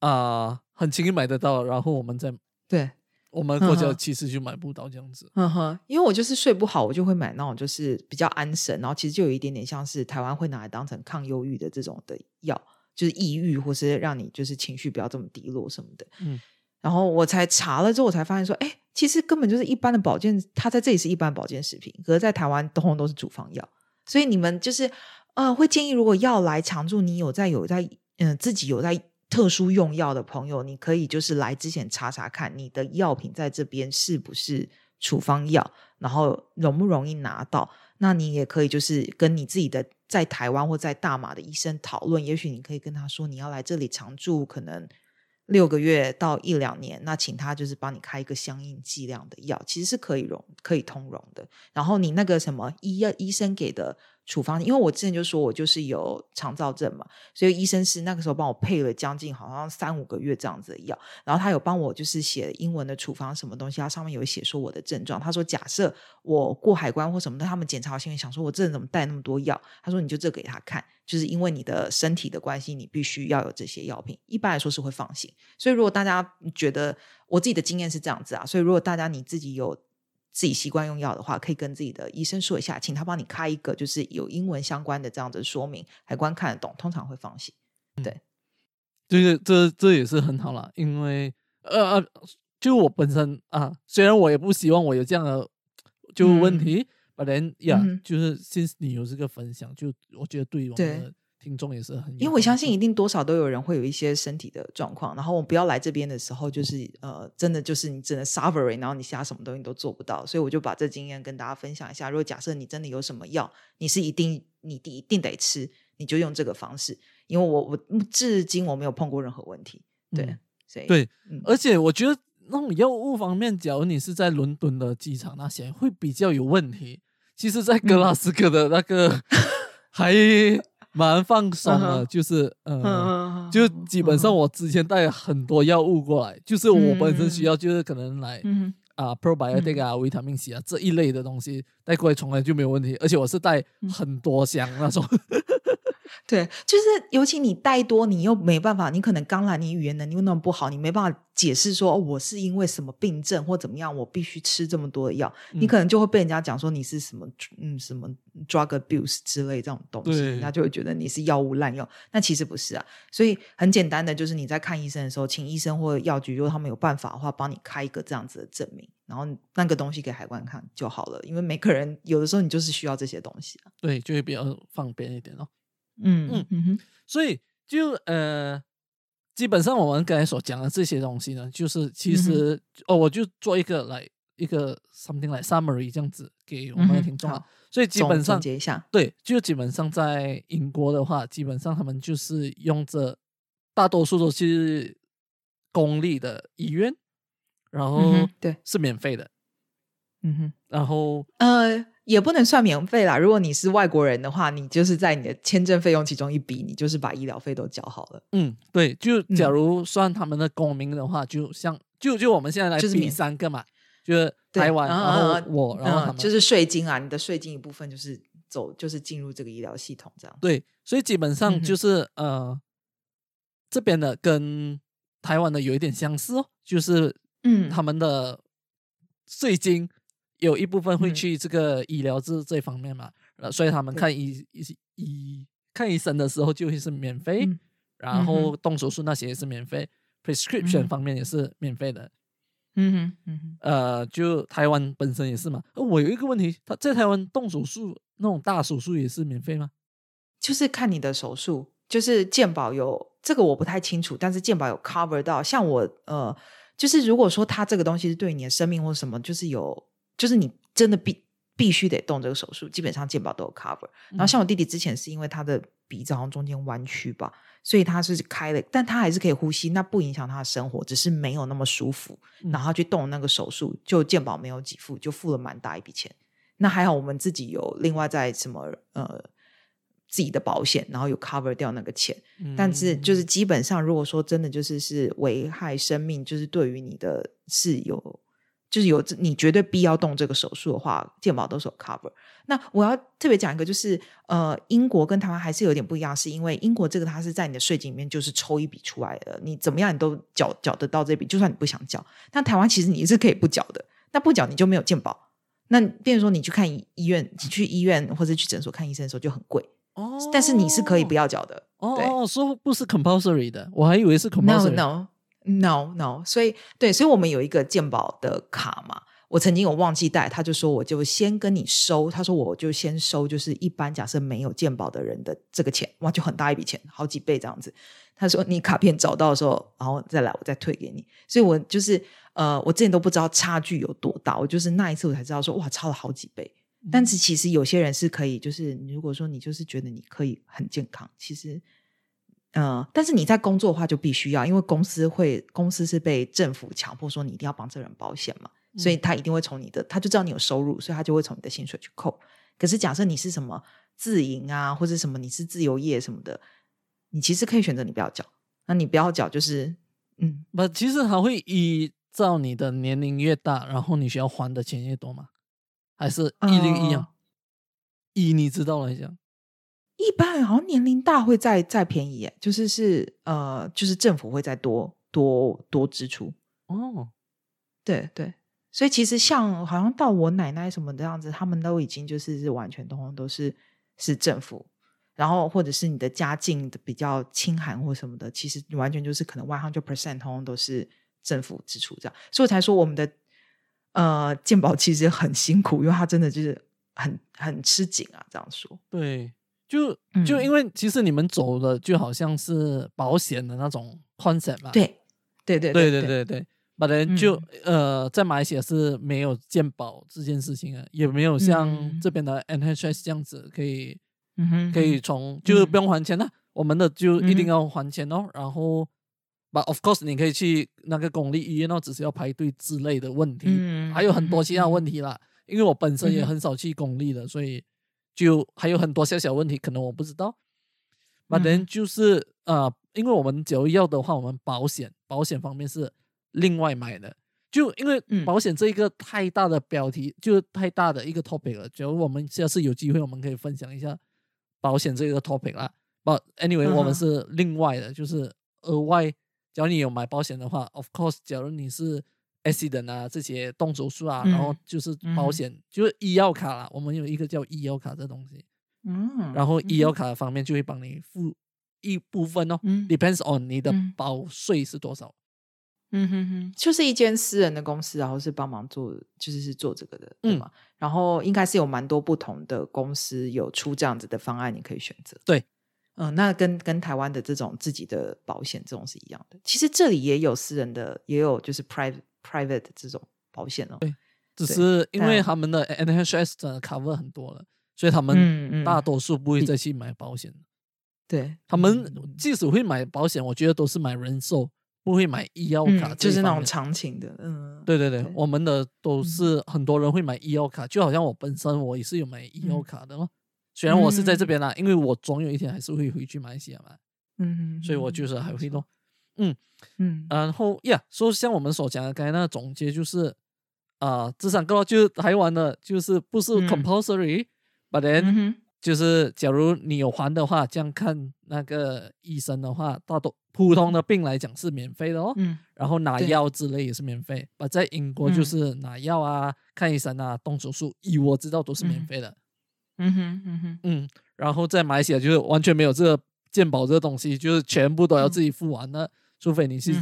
啊，很轻易买得到，然后我们在对我们国家其实就买不到这样子。嗯哼，因为我就是睡不好，我就会买那种就是比较安神，然后其实就有一点点像是台湾会拿来当成抗忧郁的这种的药，就是抑郁或是让你就是情绪不要这么低落什么的。嗯。然后我才查了之后，我才发现说，哎，其实根本就是一般的保健，它在这里是一般保健食品，可是在台湾通通都是处方药。所以你们就是呃，会建议如果要来常住，你有在有在嗯自己有在特殊用药的朋友，你可以就是来之前查查看你的药品在这边是不是处方药，然后容不容易拿到。那你也可以就是跟你自己的在台湾或在大马的医生讨论，也许你可以跟他说你要来这里常住，可能。六个月到一两年，那请他就是帮你开一个相应剂量的药，其实是可以容可以通融的。然后你那个什么医药医生给的。处方，因为我之前就说我就是有肠燥症嘛，所以医生是那个时候帮我配了将近好像三五个月这样子的药，然后他有帮我就是写英文的处方什么东西，他上面有写说我的症状，他说假设我过海关或什么的，他们检查好心里想说我这人怎么带那么多药，他说你就这给他看，就是因为你的身体的关系，你必须要有这些药品，一般来说是会放心。所以如果大家觉得我自己的经验是这样子啊，所以如果大家你自己有。自己习惯用药的话，可以跟自己的医生说一下，请他帮你开一个，就是有英文相关的这样子说明，海关看得懂，通常会放心。对，就是这这也是很好了，因为呃呃，就我本身啊，虽然我也不希望我有这样的就问题，but then 呀，就是 since 你有这个分享，就我觉得对于我们的听众也是很，因为我相信一定多少都有人会有一些身体的状况，然后我不要来这边的时候，就是呃，真的就是你只能 suffering，然后你其他什么东西都做不到，所以我就把这经验跟大家分享一下。如果假设你真的有什么药，你是一定你一定得吃，你就用这个方式，因为我我至今我没有碰过任何问题，对，所以对，而且我觉得那种药物方面，假如你是在伦敦的机场那些会比较有问题，其实，在格拉斯哥的那个 还。蛮放松的，就是嗯，就基本上我之前带很多药物过来，就是我本身需要，就是可能来啊，probiotic 啊，维他命 C 啊这一类的东西带过来，从来就没有问题，而且我是带很多箱那种。对，就是尤其你带多，你又没办法，你可能刚来，你语言能力又那么不好，你没办法解释说我是因为什么病症或怎么样，我必须吃这么多的药，你可能就会被人家讲说你是什么嗯什么 drug abuse 之类这种东西，人家就会觉得你是药物滥用。那其实不是啊，所以很简单的就是你在看医生的时候，请医生或者药局，如果他们有办法的话，帮你开一个这样子的证明，然后那个东西给海关看就好了。因为每个人有的时候你就是需要这些东西啊，对，就会比较方便一点哦。嗯嗯。嗯哼，所以就呃，基本上我们刚才所讲的这些东西呢，就是其实哦，我就做一个来一个 something like summary 这样子给我们的听众啊。所以基本上总结一下，对，就基本上在英国的话，基本上他们就是用这大多数都是公立的医院，然后对。是免费的，嗯哼，然后呃。也不能算免费啦。如果你是外国人的话，你就是在你的签证费用其中一笔，你就是把医疗费都缴好了。嗯，对。就假如算他们的公民的话，就像就就我们现在来比三个嘛，就是台湾，然后我，然后他们就是税金啊，你的税金一部分就是走，就是进入这个医疗系统这样。对，所以基本上就是呃，这边的跟台湾的有一点相似哦，就是嗯，他们的税金。有一部分会去这个医疗这这方面嘛，呃，所以他们看医医医看医生的时候就会是免费，然后动手术那些也是免费，prescription 方面也是免费的。嗯哼，嗯哼，呃，就台湾本身也是嘛。我有一个问题，他在台湾动手术那种大手术也是免费吗？就是看你的手术，就是健保有这个我不太清楚，但是健保有 cover 到。像我呃，就是如果说他这个东西是对你的生命或什么，就是有。就是你真的必必须得动这个手术，基本上健保都有 cover。然后像我弟弟之前是因为他的鼻子好像中间弯曲吧，所以他是开了，但他还是可以呼吸，那不影响他的生活，只是没有那么舒服。然后去动那个手术，就健保没有给付，就付了蛮大一笔钱。那还好我们自己有另外在什么呃自己的保险，然后有 cover 掉那个钱。但是就是基本上如果说真的就是是危害生命，就是对于你的是有。就是有你绝对必要动这个手术的话，健保都是有 cover。那我要特别讲一个，就是呃，英国跟台湾还是有点不一样，是因为英国这个它是在你的税金里面就是抽一笔出来的，你怎么样你都缴缴得到这笔，就算你不想缴。但台湾其实你是可以不缴的，那不缴你就没有健保。那变成说你去看医院，你去医院或者去诊所看医生的时候就很贵哦。但是你是可以不要缴的哦，说不是 compulsory 的，我还以为是 compulsory。No no。No no，所以对，所以我们有一个鉴宝的卡嘛。我曾经有忘记带，他就说我就先跟你收，他说我就先收，就是一般假设没有鉴宝的人的这个钱，哇，就很大一笔钱，好几倍这样子。他说你卡片找到的时候，然后再来，我再退给你。所以我就是呃，我之前都不知道差距有多大，我就是那一次我才知道说哇，差了好几倍。但是其实有些人是可以，就是如果说你就是觉得你可以很健康，其实。嗯，但是你在工作的话就必须要，因为公司会公司是被政府强迫说你一定要帮这人保险嘛，所以他一定会从你的，他就知道你有收入，所以他就会从你的薪水去扣。可是假设你是什么自营啊，或者什么你是自由业什么的，你其实可以选择你不要缴。那你不要缴就是嗯，不，其实还会依照你的年龄越大，然后你需要还的钱越多吗？还是一律一样？以你知道来讲。一般好像年龄大会再再便宜，就是是呃，就是政府会再多多多支出哦。对对，所以其实像好像到我奶奶什么的样子，他们都已经就是是完全通通都是是政府，然后或者是你的家境的比较清寒或什么的，其实完全就是可能 one hundred percent 通通都是政府支出这样，所以我才说我们的呃健保其实很辛苦，因为它真的就是很很吃紧啊。这样说对。就就因为其实你们走的就好像是保险的那种 concept 嘛。对，对对对对对对。本来就呃，在马来西亚是没有鉴保这件事情啊，也没有像这边的 NHS 这样子可以，可以从就是不用还钱的，我们的就一定要还钱哦。然后，But of course，你可以去那个公立医院哦，只是要排队之类的问题，还有很多其他问题啦。因为我本身也很少去公立的，所以就还有很多小小问题，可能我不知道。But then 就是呃，因为我们只要的话，我们保险保险方面是。另外买的，就因为保险这一个太大的标题，就太大的一个 topic 了。假如我们下次有机会，我们可以分享一下保险这个 topic 啦。But anyway，我们是另外的，就是额外。假如你有买保险的话，of course，假如你是 accident 啊这些动手术啊，然后就是保险，就是医药卡啦。我们有一个叫医药卡这东西，嗯，然后医药卡方面就会帮你付一部分哦，depends on 你的保税是多少。嗯哼哼，就是一间私人的公司，然后是帮忙做，就是是做这个的，对吗？然后应该是有蛮多不同的公司有出这样子的方案，你可以选择。对，嗯，那跟跟台湾的这种自己的保险这种是一样的。其实这里也有私人的，也有就是 private private 这种保险哦。对，只是因为他们的 NHS 的 cover 很多了，所以他们大多数不会再去买保险。对他们即使会买保险，我觉得都是买人寿。不会买医药卡，就是那种长情的，嗯，对对对，我们的都是很多人会买医药卡，就好像我本身我也是有买医药卡的咯。虽然我是在这边啦，因为我总有一天还是会回去马来西亚嘛，嗯，所以我就是还会弄，嗯嗯，然后呀，说像我们所讲的刚才那个总结就是，啊，这三个就是还完了，就是不是 compulsory，but then。就是，假如你有还的话，这样看那个医生的话，大多普通的病来讲是免费的哦。嗯。然后拿药之类也是免费。啊，在英国就是拿药啊、看医生啊、动手术，以我知道都是免费的。嗯哼，嗯哼，嗯。然后在马来西亚就是完全没有这个健保这个东西，就是全部都要自己付完的，除非你是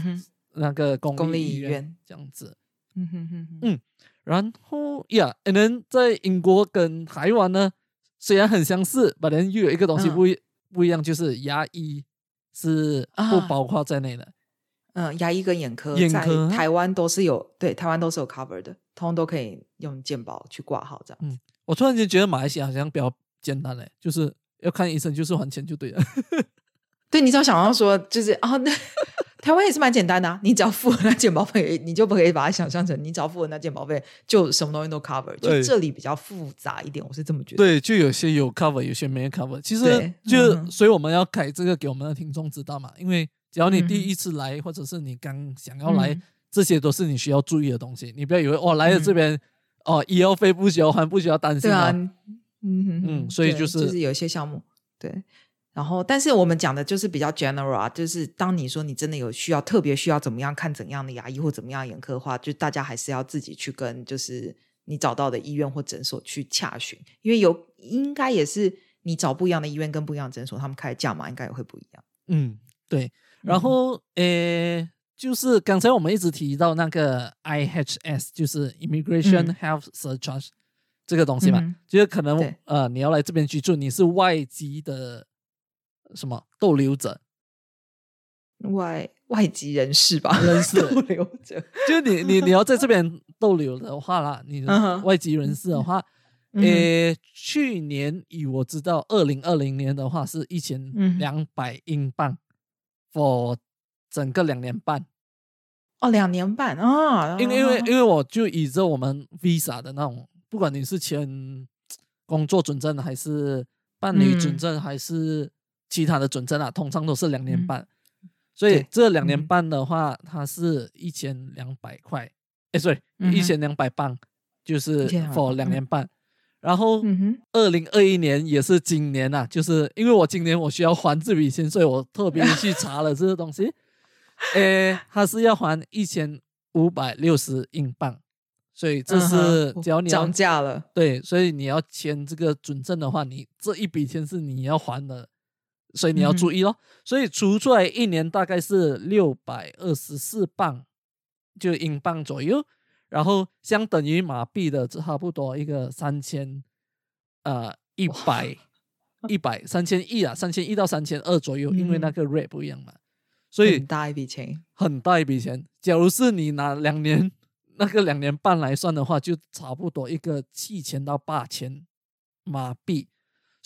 那个公立医院这样子。嗯哼哼。嗯。然后呀，and then 在英国跟台湾呢？虽然很相似，但人又有一个东西不一不一样，就是牙医是不包括在内的。嗯，牙医跟眼科，眼科台湾都是有，对，台湾都是有 cover 的，通通都可以用健保去挂号这样。嗯，我突然间觉得马来西亚好像比较简单嘞，就是要看医生，就是还钱就对了。对，你只要想要说，就是啊，那。台湾也是蛮简单的，你只要付了那健保费，你就不可以把它想象成你只要付了那健保费，就什么东西都 cover。就这里比较复杂一点，我是这么觉得。对，就有些有 cover，有些没 cover。其实就所以我们要改这个给我们的听众知道嘛，因为只要你第一次来，或者是你刚想要来，这些都是你需要注意的东西。你不要以为哦来了这边哦医药费不需要还，不需要担心啊。嗯嗯，所以就是就是有一些项目对。然后，但是我们讲的就是比较 general 啊，就是当你说你真的有需要，特别需要怎么样看怎样的牙医或怎么样眼科的话，就大家还是要自己去跟就是你找到的医院或诊所去洽询，因为有应该也是你找不一样的医院跟不一样的诊所，他们开的价码应该也会不一样。嗯，对。然后，呃，就是刚才我们一直提到那个 IHS，就是 Immigration Health Surcharge 这个东西嘛，就是可能呃你要来这边居住，你是外籍的。什么逗留者？外外籍人士吧，人士逗留者。就你你你要在这 边逗留的话啦，你外籍人士的话，呃，去年以我知道，二零二零年的话是一千两百英镑，for 整个两年半。哦，两年半啊！因为因为因为我就以着我们 visa 的那种，不管你是签工作准证还是办理准证还是。其他的准证啊，通常都是两年半，所以这两年半的话，它是一千两百块，哎，sorry，一千两百磅，就是 for 两年半。然后二零二一年也是今年呐，就是因为我今年我需要还这笔钱，所以我特别去查了这个东西，哎，它是要还一千五百六十英镑，所以这是只要你涨价了，对，所以你要签这个准证的话，你这一笔钱是你要还的。所以你要注意咯，所以除出来一年大概是六百二十四磅，就英镑左右，然后相等于马币的差不多一个三千呃一百一百三千亿啊，三千亿到三千二左右，因为那个 rate 不一样嘛，所以很大一笔钱，很大一笔钱。假如是你拿两年那个两年半来算的话，就差不多一个七千到八千马币。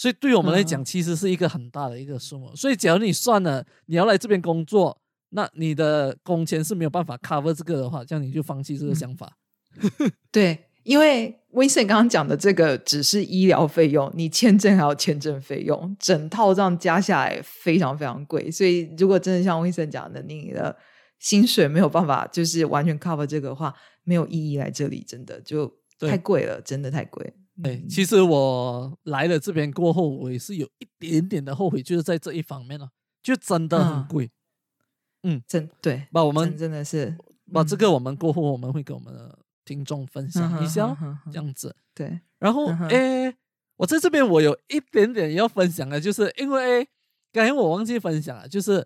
所以对我们来讲，其实是一个很大的一个数目。所以假如你算了，你要来这边工作，那你的工钱是没有办法 cover 这个的话，这样你就放弃这个想法。对。因为威森刚刚讲的这个只是医疗费用，你签证还有签证费用，整套这样加下来非常非常贵。所以如果真的像威森讲的，你的薪水没有办法就是完全 cover 这个的话，没有意义来这里，真的就太贵了，真的太贵。对，其实我来了这边过后，我也是有一点点的后悔，就是在这一方面了，就真的很贵。嗯，真对，把我们真的是把这个我们过后我们会给我们的。听众分享一下，这样子对。然后，哎，我在这边我有一点点要分享的，就是因为刚才我忘记分享了，就是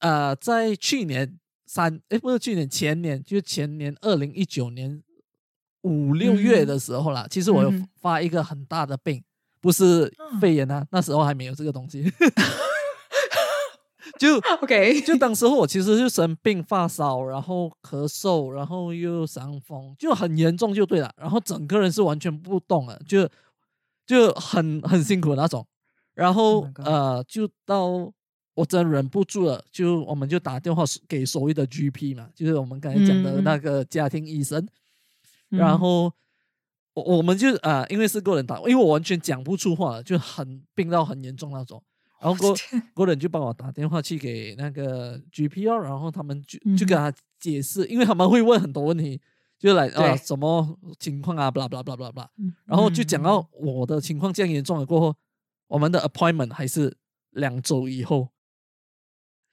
呃，在去年三，哎，不是去年前年，就是前年二零一九年五六月的时候啦。其实我有发一个很大的病，不是肺炎啊，那时候还没有这个东西。就 OK，就当时候我其实就生病发烧，然后咳嗽，然后又伤风，就很严重就对了。然后整个人是完全不动了，就就很很辛苦那种。然后呃，就到我真忍不住了，就我们就打电话给所谓的 GP 嘛，就是我们刚才讲的那个家庭医生。然后我我们就啊，因为是个人打，因为我完全讲不出话，就很病到很严重那种。然后过过人就帮我打电话去给那个 GP 然后他们就就跟他解释，因为他们会问很多问题，就来啊什么情况啊，blah blah blah blah blah，然后就讲到我的情况这样严重了过后，我们的 appointment 还是两周以后，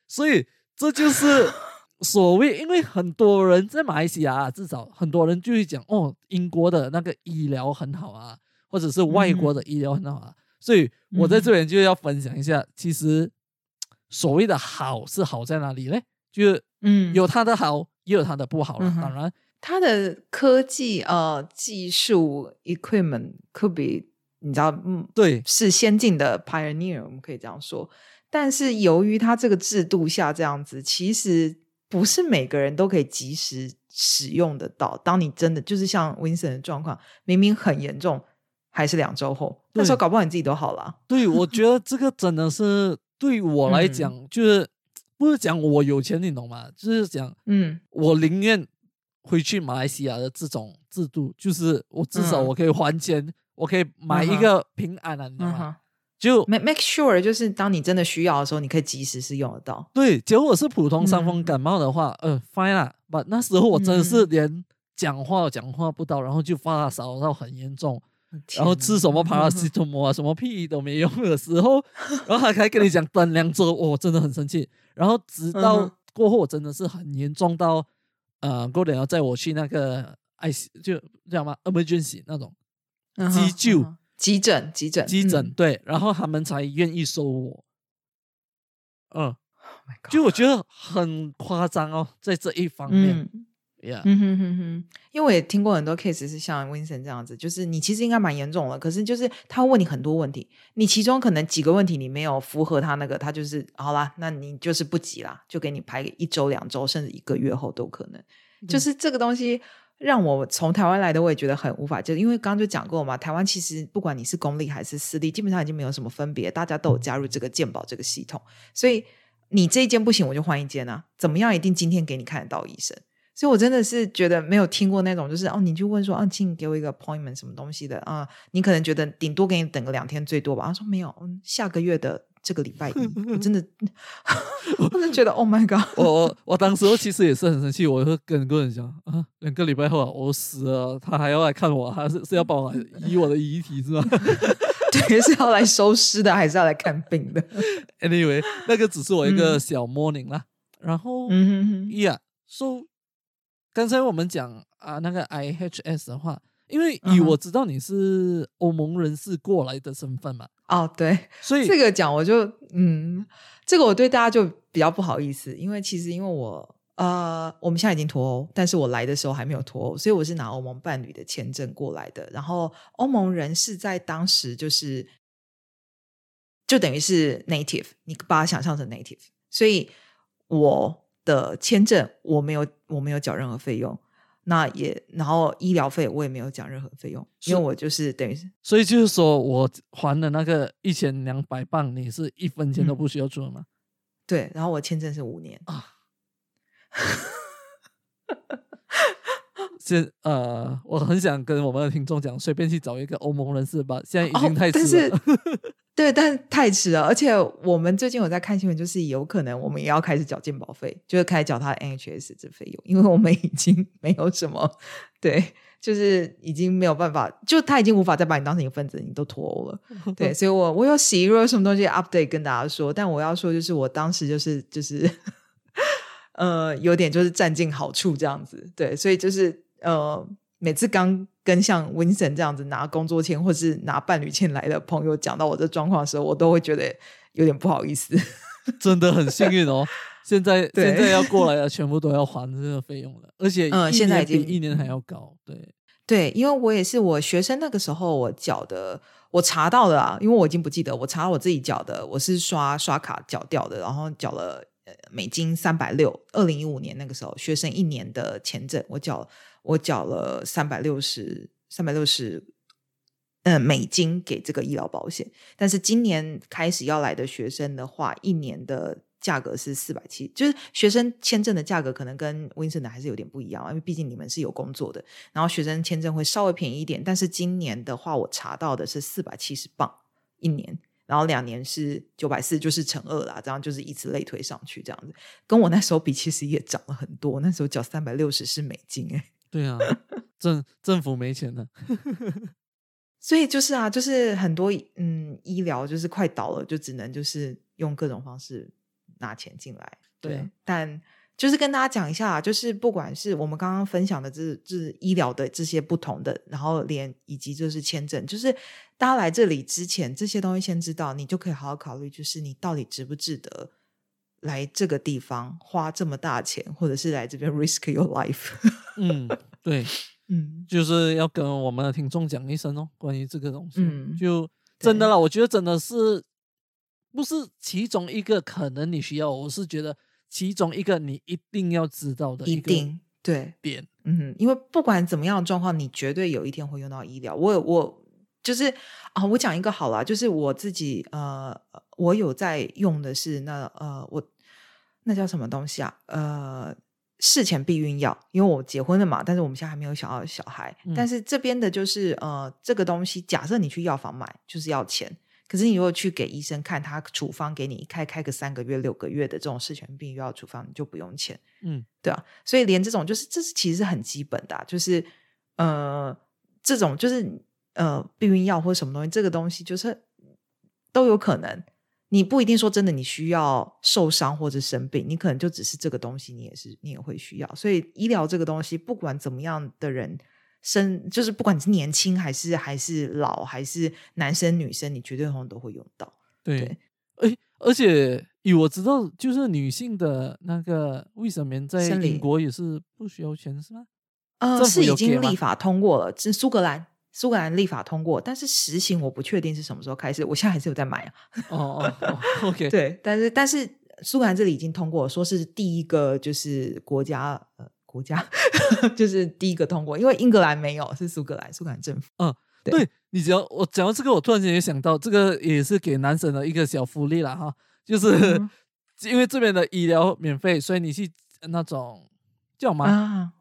所以这就是所谓，因为很多人在马来西亚至少很多人就会讲哦，英国的那个医疗很好啊，或者是外国的医疗很好啊。所以我在这边就要分享一下，其实所谓的好是好在哪里呢？就是嗯，有它的好，也有它的不好了。当然，它的科技呃技术 equipment 可比你知道，嗯，对，是先进的 pioneer，我们可以这样说。但是由于它这个制度下这样子，其实不是每个人都可以及时使用得到。当你真的就是像 Vincent 的状况，明明很严重。还是两周后，那时候搞不好你自己都好了。对，我 觉得这个真的是对我来讲，就是不是讲我有钱，你懂吗？就是讲，嗯，我宁愿回去马来西亚的这种制度，就是我至少我可以还钱，我可以买一个平安的，你知道吗？就 make make sure，就是当你真的需要的时候，你可以及时是用得到。对，结果是普通伤风感冒的话，呃，fine 啦。不，那时候我真的是连讲话讲话不到，然后就发烧到很严重。然后吃什么帕拉西托摩啊，什么屁都没用的时候，然后还还跟你讲等两周，我真的很生气。然后直到过后，我真的是很严重到，呃，过点要载我去那个 I 就叫什么 emergency 那种急救急诊急诊。急诊对，然后他们才愿意收我。嗯，就我觉得很夸张哦，在这一方面。嗯。哼哼哼，因为我也听过很多 case 是像 Vincent 这样子，就是你其实应该蛮严重了，可是就是他问你很多问题，你其中可能几个问题你没有符合他那个，他就是好啦，那你就是不急啦，就给你排一周、两周，甚至一个月后都可能。就是这个东西让我从台湾来的，我也觉得很无法，就因为刚刚就讲过嘛，台湾其实不管你是公立还是私立，基本上已经没有什么分别，大家都有加入这个健保这个系统，所以你这一间不行，我就换一间啊，怎么样？一定今天给你看得到医生。所以，我真的是觉得没有听过那种，就是哦，你就问说啊，请你给我一个 appointment 什么东西的啊？你可能觉得顶多给你等个两天最多吧。他说没有，下个月的这个礼拜一，我真的，我真的觉得 Oh my God！我我当时其实也是很生气，我会跟很多人讲啊，两个礼拜后我死了，他还要来看我，还是是要帮我移我的遗体是吧？对，是要来收尸的，还是要来看病的？Anyway，那个只是我一个小 morning 啦。然后，嗯哼，Yeah，so。刚才我们讲啊，那个 IHS 的话，因为以我知道你是欧盟人士过来的身份嘛，哦，对，所以 这个讲我就嗯，这个我对大家就比较不好意思，因为其实因为我呃，我们现在已经脱欧，但是我来的时候还没有脱欧，所以我是拿欧盟伴侣的签证过来的，然后欧盟人士在当时就是。就等于是 native，你把它想象成 native，所以我的签证我没有我没有缴任何费用，那也然后医疗费我也没有讲任何费用，因为我就是等于是，所以就是说我还的那个一千两百磅，你是一分钱都不需要出吗？对，然后我签证是五年啊。现呃，我很想跟我们的听众讲，随便去找一个欧盟人士吧。现在已经太迟了，对，但太迟了。而且我们最近有在看新闻，就是有可能我们也要开始缴健保费，就是开始缴他 NHS 这费用，因为我们已经 没有什么，对，就是已经没有办法，就他已经无法再把你当成一个分子，你都脱欧了。对，所以我我有洗若有什么东西 update 跟大家说，但我要说就是我当时就是就是，呃，有点就是占尽好处这样子，对，所以就是。呃，每次刚跟像 Vincent 这样子拿工作签或是拿伴侣签来的朋友讲到我这状况的时候，我都会觉得有点不好意思。真的很幸运哦，现在现在要过来的全部都要还这个费用了，而且嗯，现在比一年还要高。对对，因为我也是我学生那个时候我缴的，我查到的啊，因为我已经不记得，我查我自己缴的，我是刷刷卡缴掉的，然后缴了呃美金三百六。二零一五年那个时候，学生一年的签证我缴。我缴了三百六十三百六十，嗯，美金给这个医疗保险。但是今年开始要来的学生的话，一年的价格是四百七，就是学生签证的价格可能跟 Winston 的还是有点不一样，因为毕竟你们是有工作的。然后学生签证会稍微便宜一点，但是今年的话，我查到的是四百七十磅一年，然后两年是九百四，就是乘二啦，这样就是以此类推上去，这样子跟我那时候比，其实也涨了很多。那时候缴三百六十是美金，哎。对啊，政政府没钱了，所以就是啊，就是很多嗯医疗就是快倒了，就只能就是用各种方式拿钱进来。对，但就是跟大家讲一下，就是不管是我们刚刚分享的这这医疗的这些不同的，然后连以及就是签证，就是大家来这里之前这些东西先知道，你就可以好好考虑，就是你到底值不值得。来这个地方花这么大钱，或者是来这边 risk your life？嗯，对，嗯，就是要跟我们的听众讲一声哦，关于这个东西，嗯，就真的了，我觉得真的是不是其中一个可能你需要，我是觉得其中一个你一定要知道的一定对点，嗯，因为不管怎么样的状况，你绝对有一天会用到医疗。我我就是啊，我讲一个好了，就是我自己呃。我有在用的是那呃，我那叫什么东西啊？呃，事前避孕药，因为我结婚了嘛，但是我们现在还没有想要小孩。但是这边的就是呃，这个东西，假设你去药房买就是要钱，可是你如果去给医生看，他处方给你开开个三个月、六个月的这种事前避孕药处方，你就不用钱。嗯，对啊，所以连这种就是这是其实是很基本的，就是呃，这种就是呃避孕药或者什么东西，这个东西就是都有可能。你不一定说真的，你需要受伤或者生病，你可能就只是这个东西，你也是你也会需要。所以医疗这个东西，不管怎么样的人生，就是不管你是年轻还是还是老，还是男生女生，你绝对通常都会用到。对，哎，而且以我知道，就是女性的那个卫生棉在英国也是不需要钱，是吗？呃，是已经立法通过了，是苏格兰。苏格兰立法通过，但是实行我不确定是什么时候开始。我现在还是有在买啊。哦哦，OK。对，但是但是苏格兰这里已经通过，说是第一个就是国家呃国家 就是第一个通过，因为英格兰没有，是苏格兰苏格兰政府。嗯，对你只要我讲到这个，我突然间也想到，这个也是给男生的一个小福利了哈，就是因为这边的医疗免费，所以你去那种叫什么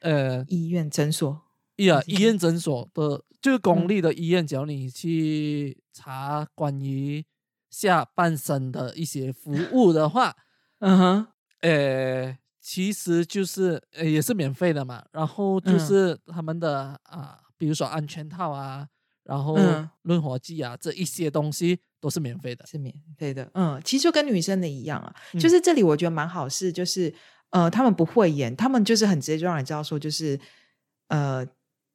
呃医院诊所。呀，医院诊所的，就是公立的医院，只要你去查关于下半身的一些服务的话，嗯哼，呃，其实就是呃也是免费的嘛。然后就是他们的啊，比如说安全套啊，然后润滑剂啊，这一些东西都是免费的，是免费的。嗯，其实就跟女生的一样啊，就是这里我觉得蛮好，事就是呃，他们不会演，他们就是很直接就让你知道说，就是呃。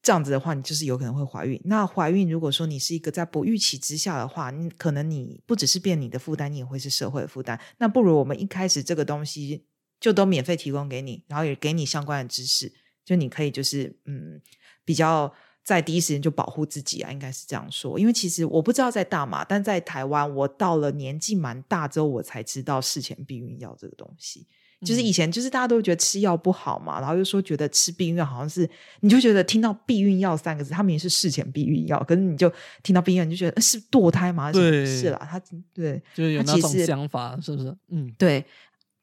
这样子的话，你就是有可能会怀孕。那怀孕，如果说你是一个在不预期之下的话，你可能你不只是变你的负担，你也会是社会的负担。那不如我们一开始这个东西就都免费提供给你，然后也给你相关的知识，就你可以就是嗯比较在第一时间就保护自己啊，应该是这样说。因为其实我不知道在大马，但在台湾，我到了年纪蛮大之后，我才知道事前避孕药这个东西。就是以前就是大家都觉得吃药不好嘛，然后又说觉得吃避孕药好像是，你就觉得听到避孕药三个字，他们也是事前避孕药，可是你就听到避孕药，你就觉得是堕胎吗？对，是啦，他对，就是有那种想法，是不是？嗯，对。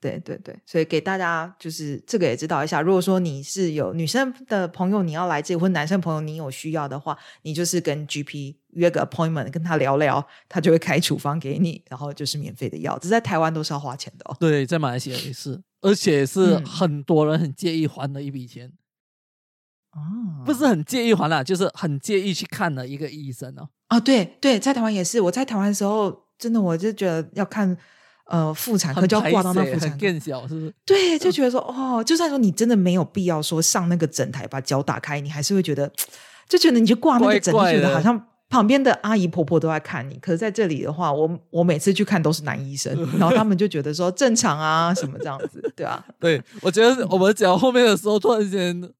对对对，所以给大家就是这个也知道一下。如果说你是有女生的朋友，你要来这里，或男生朋友你有需要的话，你就是跟 GP 约个 appointment，跟他聊聊，他就会开处方给你，然后就是免费的药。这在台湾都是要花钱的哦。对，在马来西亚也是，而且是很多人很介意还的一笔钱。啊，不是很介意还了，就是很介意去看的一个医生哦。啊，对对，在台湾也是。我在台湾的时候，真的我就觉得要看。呃，妇产科就要挂到那妇产科，更小是不是？对，就觉得说哦，就算说你真的没有必要说上那个诊台把脚打开，你还是会觉得，就觉得你就挂那个诊，就觉得好像旁边的阿姨婆婆都在看你。可是在这里的话，我我每次去看都是男医生，然后他们就觉得说正常啊，什么这样子，对啊。对，我觉得我们讲后面的时候，突然间。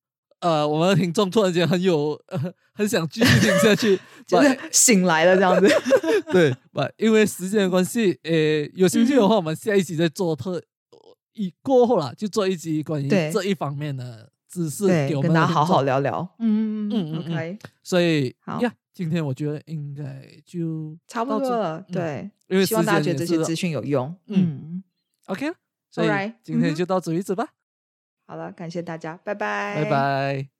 呃，我们的听众突然间很有，很想继续听下去，就是醒来了这样子。对，不，因为时间的关系，呃，有兴趣的话，我们下一集再做特一过后了，就做一集关于这一方面的知识，给我们大家好好聊聊。嗯嗯嗯，OK。所以好呀，今天我觉得应该就差不多了。对，因为希望大家觉得这些资讯有用。嗯，OK。所以今天就到此为止吧。好了，感谢大家，拜拜，拜拜。